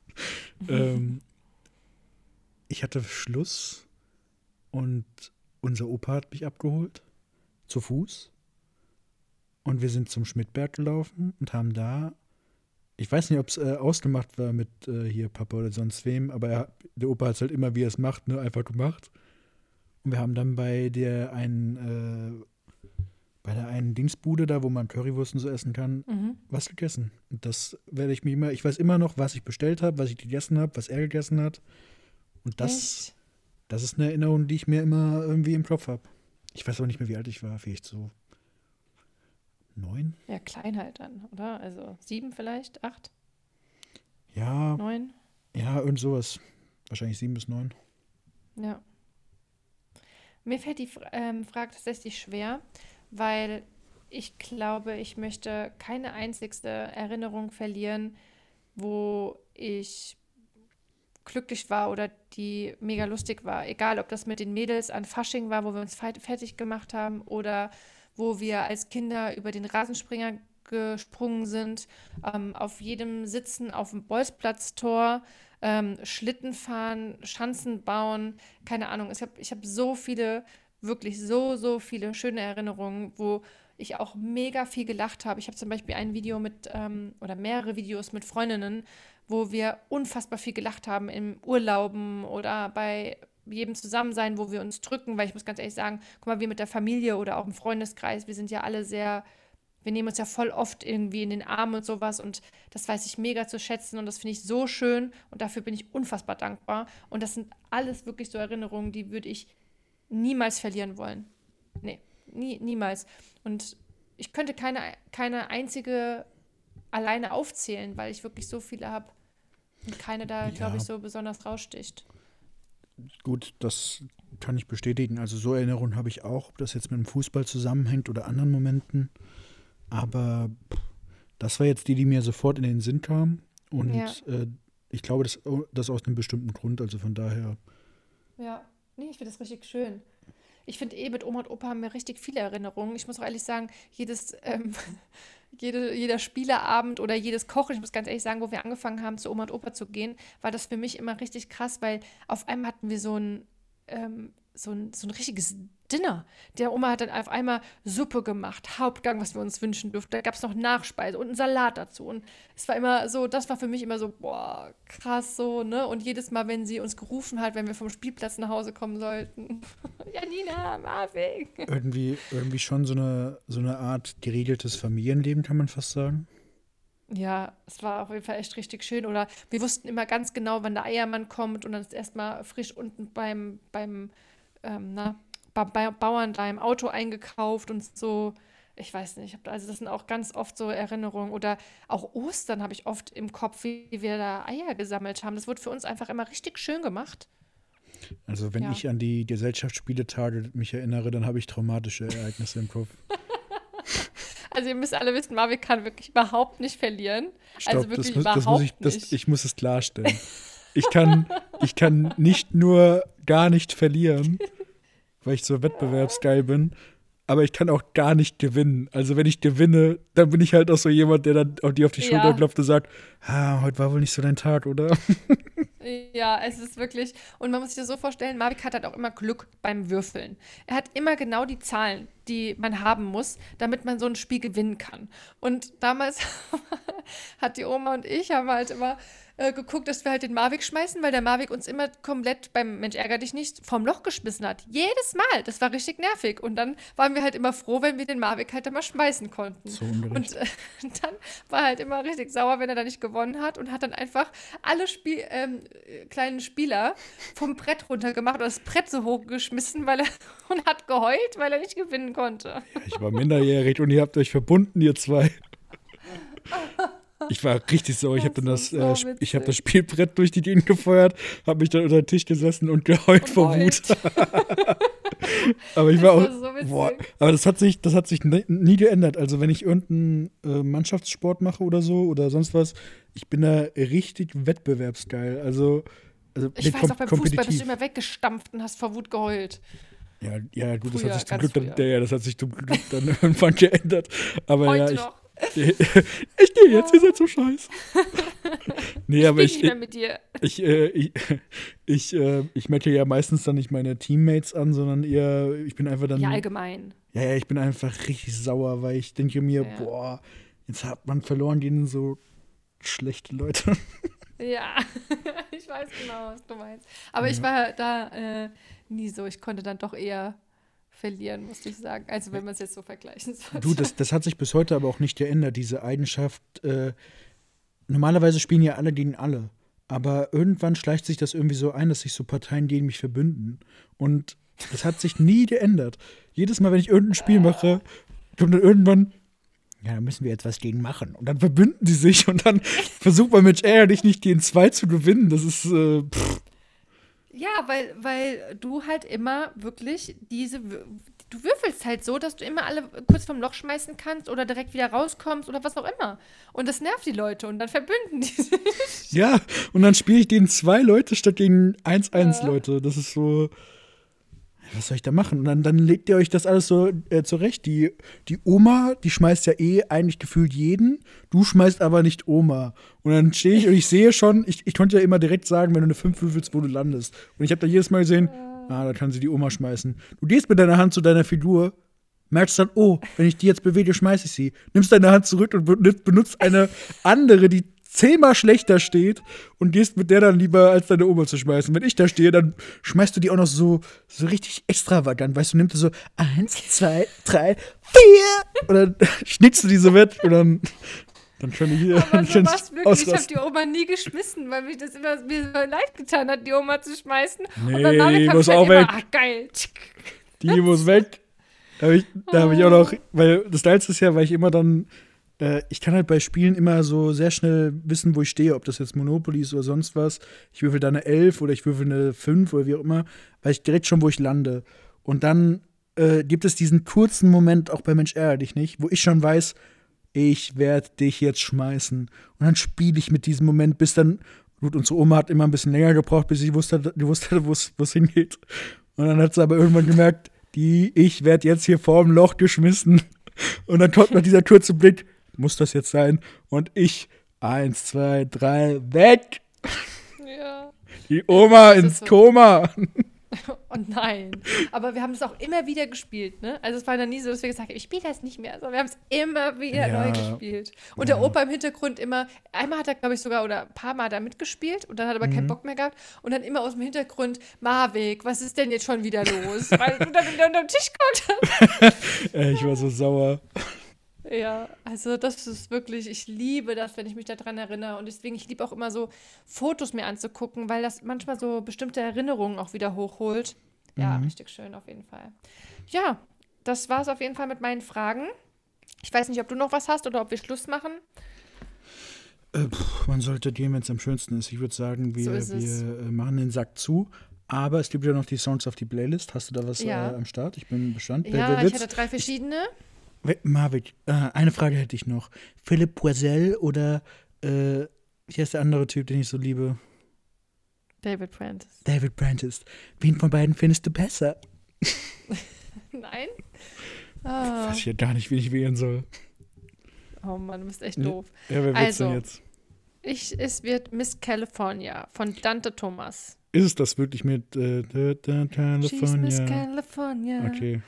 Ähm, ich hatte Schluss und unser Opa hat mich abgeholt, zu Fuß. Und wir sind zum Schmidtberg gelaufen und haben da, ich weiß nicht, ob es äh, ausgemacht war mit äh, hier Papa oder sonst wem, aber er, der Opa hat es halt immer, wie er es macht, ne, einfach gemacht. Und wir haben dann bei der einen, äh, bei der einen Dingsbude da, wo man Currywursten so essen kann, mhm. was gegessen. Und das werde ich mir immer, ich weiß immer noch, was ich bestellt habe, was ich gegessen habe, was er gegessen hat. Und das, das ist eine Erinnerung, die ich mir immer irgendwie im Kopf habe. Ich weiß auch nicht mehr, wie alt ich war, vielleicht so neun? Ja, klein halt dann, oder? Also sieben vielleicht, acht? Ja. Neun? Ja, irgend sowas. Wahrscheinlich sieben bis neun. Ja. Mir fällt die ähm, Frage tatsächlich schwer, weil ich glaube, ich möchte keine einzigste Erinnerung verlieren, wo ich glücklich war oder die mega lustig war. Egal, ob das mit den Mädels an Fasching war, wo wir uns fertig gemacht haben oder wo wir als Kinder über den Rasenspringer gesprungen sind, ähm, auf jedem Sitzen auf dem Bolzplatztor, ähm, Schlitten fahren, Schanzen bauen, keine Ahnung. Ich habe ich hab so viele, wirklich so, so viele schöne Erinnerungen, wo ich auch mega viel gelacht habe. Ich habe zum Beispiel ein Video mit, ähm, oder mehrere Videos mit Freundinnen, wo wir unfassbar viel gelacht haben im Urlauben oder bei jedem Zusammensein, wo wir uns drücken, weil ich muss ganz ehrlich sagen, guck mal, wir mit der Familie oder auch im Freundeskreis, wir sind ja alle sehr wir nehmen uns ja voll oft irgendwie in den Arm und sowas und das weiß ich mega zu schätzen und das finde ich so schön und dafür bin ich unfassbar dankbar. Und das sind alles wirklich so Erinnerungen, die würde ich niemals verlieren wollen. Nee, nie, niemals. Und ich könnte keine, keine einzige alleine aufzählen, weil ich wirklich so viele habe und keine da, ja. glaube ich, so besonders raussticht. Gut, das kann ich bestätigen. Also so Erinnerungen habe ich auch, ob das jetzt mit dem Fußball zusammenhängt oder anderen Momenten. Aber das war jetzt die, die mir sofort in den Sinn kam. Und ja. äh, ich glaube, das, das aus einem bestimmten Grund. Also von daher. Ja, nee, ich finde das richtig schön. Ich finde eh, mit Oma und Opa haben wir richtig viele Erinnerungen. Ich muss auch ehrlich sagen, jedes, ähm, jede, jeder Spieleabend oder jedes Kochen, ich muss ganz ehrlich sagen, wo wir angefangen haben, zu Oma und Opa zu gehen, war das für mich immer richtig krass, weil auf einmal hatten wir so ein, ähm, so ein, so ein richtiges Dinner. Der Oma hat dann auf einmal Suppe gemacht, Hauptgang, was wir uns wünschen durften. Da gab es noch Nachspeise und einen Salat dazu. Und es war immer so, das war für mich immer so, boah, krass so, ne? Und jedes Mal, wenn sie uns gerufen hat, wenn wir vom Spielplatz nach Hause kommen sollten, Janina, Marvin. Irgendwie, irgendwie schon so eine, so eine Art geregeltes Familienleben, kann man fast sagen. Ja, es war auf jeden Fall echt richtig schön. Oder wir wussten immer ganz genau, wann der Eiermann kommt und dann ist erstmal frisch unten beim, beim ähm, na, bei Bauern da im Auto eingekauft und so. Ich weiß nicht, also das sind auch ganz oft so Erinnerungen. Oder auch Ostern habe ich oft im Kopf, wie wir da Eier gesammelt haben. Das wurde für uns einfach immer richtig schön gemacht. Also wenn ja. ich an die Gesellschaftsspieletage mich erinnere, dann habe ich traumatische Ereignisse im Kopf. Also ihr müsst alle wissen, Marvin kann wirklich überhaupt nicht verlieren. Stopp, also wirklich das, überhaupt muss ich, das, nicht. Ich muss es klarstellen. Ich kann, ich kann nicht nur gar nicht verlieren, weil ich so wettbewerbsgeil bin. Aber ich kann auch gar nicht gewinnen. Also wenn ich gewinne, dann bin ich halt auch so jemand, der dann auf die auf die Schulter ja. klopft und sagt, ah, heute war wohl nicht so dein Tag, oder? Ja, es ist wirklich. Und man muss sich das so vorstellen, Mavic hat halt auch immer Glück beim Würfeln. Er hat immer genau die Zahlen, die man haben muss, damit man so ein Spiel gewinnen kann. Und damals hat die Oma und ich haben halt immer äh, geguckt, dass wir halt den Mavic schmeißen, weil der Mavic uns immer komplett beim Mensch ärger dich nicht vom Loch geschmissen hat. Jedes Mal. Das war richtig nervig. Und dann waren wir halt immer froh, wenn wir den Mavic halt immer schmeißen konnten. So und äh, dann war er halt immer richtig sauer, wenn er da nicht gewonnen hat und hat dann einfach alle Spiel, ähm, kleinen Spieler vom Brett runtergemacht oder das Brett so hochgeschmissen, weil er und hat geheult, weil er nicht gewinnen konnte. Ja, ich war minderjährig und ihr habt euch verbunden, ihr zwei. Ich war richtig sauer. Ich habe dann das, äh, ich habe das Spielbrett durch die Gegend gefeuert, habe mich dann unter den Tisch gesessen und geheult und vor Wut. aber ich war auch. War so boah, aber das hat sich, das hat sich nie geändert. Also wenn ich irgendeinen äh, Mannschaftssport mache oder so oder sonst was, ich bin da richtig wettbewerbsgeil. Also, also ich weiß auch beim Fußball bist du immer weggestampft und hast vor Wut geheult. Ja, ja, gut, das früher, hat sich zum Glück dann, ja, das hat sich zum Glück dann irgendwann geändert. Aber Heute ja, ich, noch. Ich gehe jetzt, ihr seid so scheiße. Nee, ich aber ich. Nicht mit dir. Ich, äh, ich, ich, äh, ich mette ja meistens dann nicht meine Teammates an, sondern eher, ich bin einfach dann. Ja, allgemein. Ja, ja, ich bin einfach richtig sauer, weil ich denke mir, ja. boah, jetzt hat man verloren gegen so schlechte Leute. Ja, ich weiß genau, was du meinst. Aber ja. ich war da äh, nie so. Ich konnte dann doch eher verlieren, musste ich sagen. Also wenn man es jetzt so vergleichen sollte. Du, das, das hat sich bis heute aber auch nicht geändert, diese Eigenschaft. Äh, normalerweise spielen ja alle gegen alle. Aber irgendwann schleicht sich das irgendwie so ein, dass sich so Parteien gegen mich verbünden. Und das hat sich nie geändert. Jedes Mal, wenn ich irgendein Spiel mache, kommt dann irgendwann, ja, da müssen wir jetzt was gegen machen. Und dann verbünden die sich und dann versucht man mit dich nicht gegen zwei zu gewinnen. Das ist, äh, pff. Ja, weil, weil du halt immer wirklich diese. Du würfelst halt so, dass du immer alle kurz vom Loch schmeißen kannst oder direkt wieder rauskommst oder was auch immer. Und das nervt die Leute und dann verbünden die sich. Ja, und dann spiele ich gegen zwei Leute statt gegen 1-1 ja. Leute. Das ist so was soll ich da machen? Und dann, dann legt ihr euch das alles so äh, zurecht. Die, die Oma, die schmeißt ja eh eigentlich gefühlt jeden. Du schmeißt aber nicht Oma. Und dann stehe ich und ich sehe schon, ich, ich konnte ja immer direkt sagen, wenn du eine 5 würfelst, wo du landest. Und ich habe da jedes Mal gesehen, ah, da kann sie die Oma schmeißen. Du gehst mit deiner Hand zu deiner Figur, merkst dann, oh, wenn ich die jetzt bewege, schmeiße ich sie. Nimmst deine Hand zurück und benutzt eine andere, die zehnmal schlechter steht und gehst mit der dann lieber als deine Oma zu schmeißen. Wenn ich da stehe, dann schmeißt du die auch noch so, so richtig extravagant. Weißt du, nimmst du so eins, zwei, drei, vier und dann schnittst du diese Wett und dann. Dann schon hier. Aber so was wirklich, ich habe die Oma nie geschmissen, weil mich das immer mir so leid getan hat, die Oma zu schmeißen. Nee, und die muss auch weg. Ach, geil. Die muss weg. Da habe ich, hab ich auch noch, weil das Geilste ist ja, weil ich immer dann äh, ich kann halt bei Spielen immer so sehr schnell wissen, wo ich stehe, ob das jetzt Monopoly ist oder sonst was. Ich würfel da eine 11 oder ich würfel eine 5 oder wie auch immer, weil ich direkt schon, wo ich lande. Und dann äh, gibt es diesen kurzen Moment, auch bei Mensch ärger dich nicht, wo ich schon weiß, ich werde dich jetzt schmeißen. Und dann spiele ich mit diesem Moment, bis dann, gut, unsere Oma hat immer ein bisschen länger gebraucht, bis sie wusste, die wusste, wo es hingeht. Und dann hat sie aber irgendwann gemerkt, die, ich werde jetzt hier vorm Loch geschmissen. Und dann kommt noch dieser kurze Blick, muss das jetzt sein? Und ich, eins, zwei, drei, weg! Ja. Die Oma ins so. Koma! Oh nein. Aber wir haben es auch immer wieder gespielt, ne? Also es war dann nie so, dass wir gesagt haben, ich spiele das nicht mehr, sondern wir haben es immer wieder ja. neu gespielt. Und ja. der Opa im Hintergrund immer, einmal hat er, glaube ich, sogar, oder ein paar Mal da mitgespielt und dann hat er aber mhm. keinen Bock mehr gehabt. Und dann immer aus dem Hintergrund, Marvik, was ist denn jetzt schon wieder los? Weil du dann wieder unter den Tisch kommst. ich war so sauer. Ja, also das ist wirklich, ich liebe das, wenn ich mich daran erinnere. Und deswegen, ich liebe auch immer so Fotos mir anzugucken, weil das manchmal so bestimmte Erinnerungen auch wieder hochholt. Ja, mhm. richtig schön auf jeden Fall. Ja, das war es auf jeden Fall mit meinen Fragen. Ich weiß nicht, ob du noch was hast oder ob wir Schluss machen. Äh, pff, man sollte gehen, wenn es am schönsten ist. Ich würde sagen, wir, so wir äh, machen den Sack zu. Aber es gibt ja noch die Songs auf die Playlist. Hast du da was ja. äh, am Start? Ich bin bestand. Ja, ich hatte drei verschiedene. Marvin, äh, eine Frage hätte ich noch. Philipp Poisel oder äh, wie heißt der andere Typ, den ich so liebe? David Prentice. David Prentice. Wen von beiden findest du besser? Nein? Oh. Ich weiß ja gar nicht, wie ich wählen soll. Oh Mann, du bist echt doof. Ja, wer wird's also, denn jetzt? Ich, es wird Miss California von Dante Thomas. Ist es das wirklich mit äh, da, She's Miss California? California. Okay,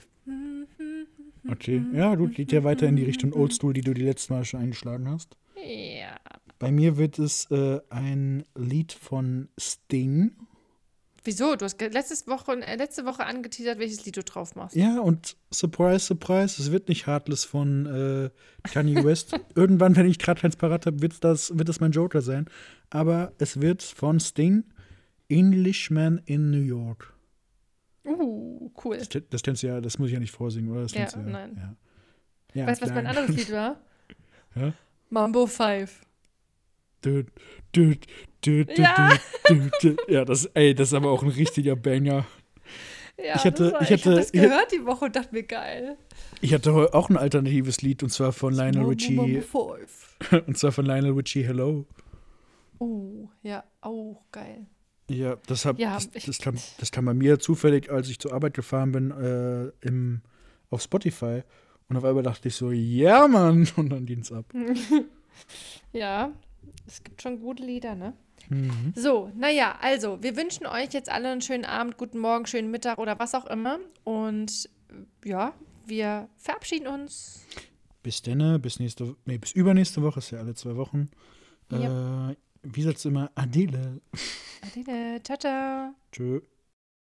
okay. Ja, gut, geht ja weiter in die Richtung Oldschool, die du die letzte Mal schon eingeschlagen hast. Ja. Bei mir wird es äh, ein Lied von Sting. Wieso? Du hast letztes Woche, äh, letzte Woche angeteasert, welches Lied du drauf machst. Ja, und surprise, surprise, es wird nicht Heartless von äh, Kanye West. Irgendwann, wenn ich gerade keins parat habe, wird das, wird das mein Joker sein. Aber es wird von Sting Englishman in New York. Uh, cool. Das, das kennst du ja, das muss ich ja nicht vorsingen, oder? Das Ja, du nein. Ja. Ja, weißt du, was mein anderes Lied war? Ja? Mambo 5. Dü, dü, dü, dü, Ja. ja, das, ey, das ist aber auch ein richtiger Banger. Ja, Ich hatte- das war, ich ich hatte- das ich- gehört die Woche und dachte mir, geil. Ich hatte auch ein alternatives Lied und zwar von Lionel Mambo Richie. 5. Und zwar von Lionel Richie Hello. Oh, ja, auch geil. Ja, das, hab, Ja, das, das, kam, das kam bei mir zufällig, als ich zur Arbeit gefahren bin, äh, im, auf Spotify. Und auf einmal dachte ich so, ja, Mann. Und dann ging es ab. Ja, es gibt schon gute Lieder, ne? Mhm. So, naja, also, wir wünschen euch jetzt alle einen schönen Abend, guten Morgen, schönen Mittag oder was auch immer. Und ja, wir verabschieden uns. Bis denne, bis nächste, nee, bis übernächste Woche, ist ja alle zwei Wochen. Äh, wie sagst du immer? Adele. Adele, ciao, ciao. Tschö.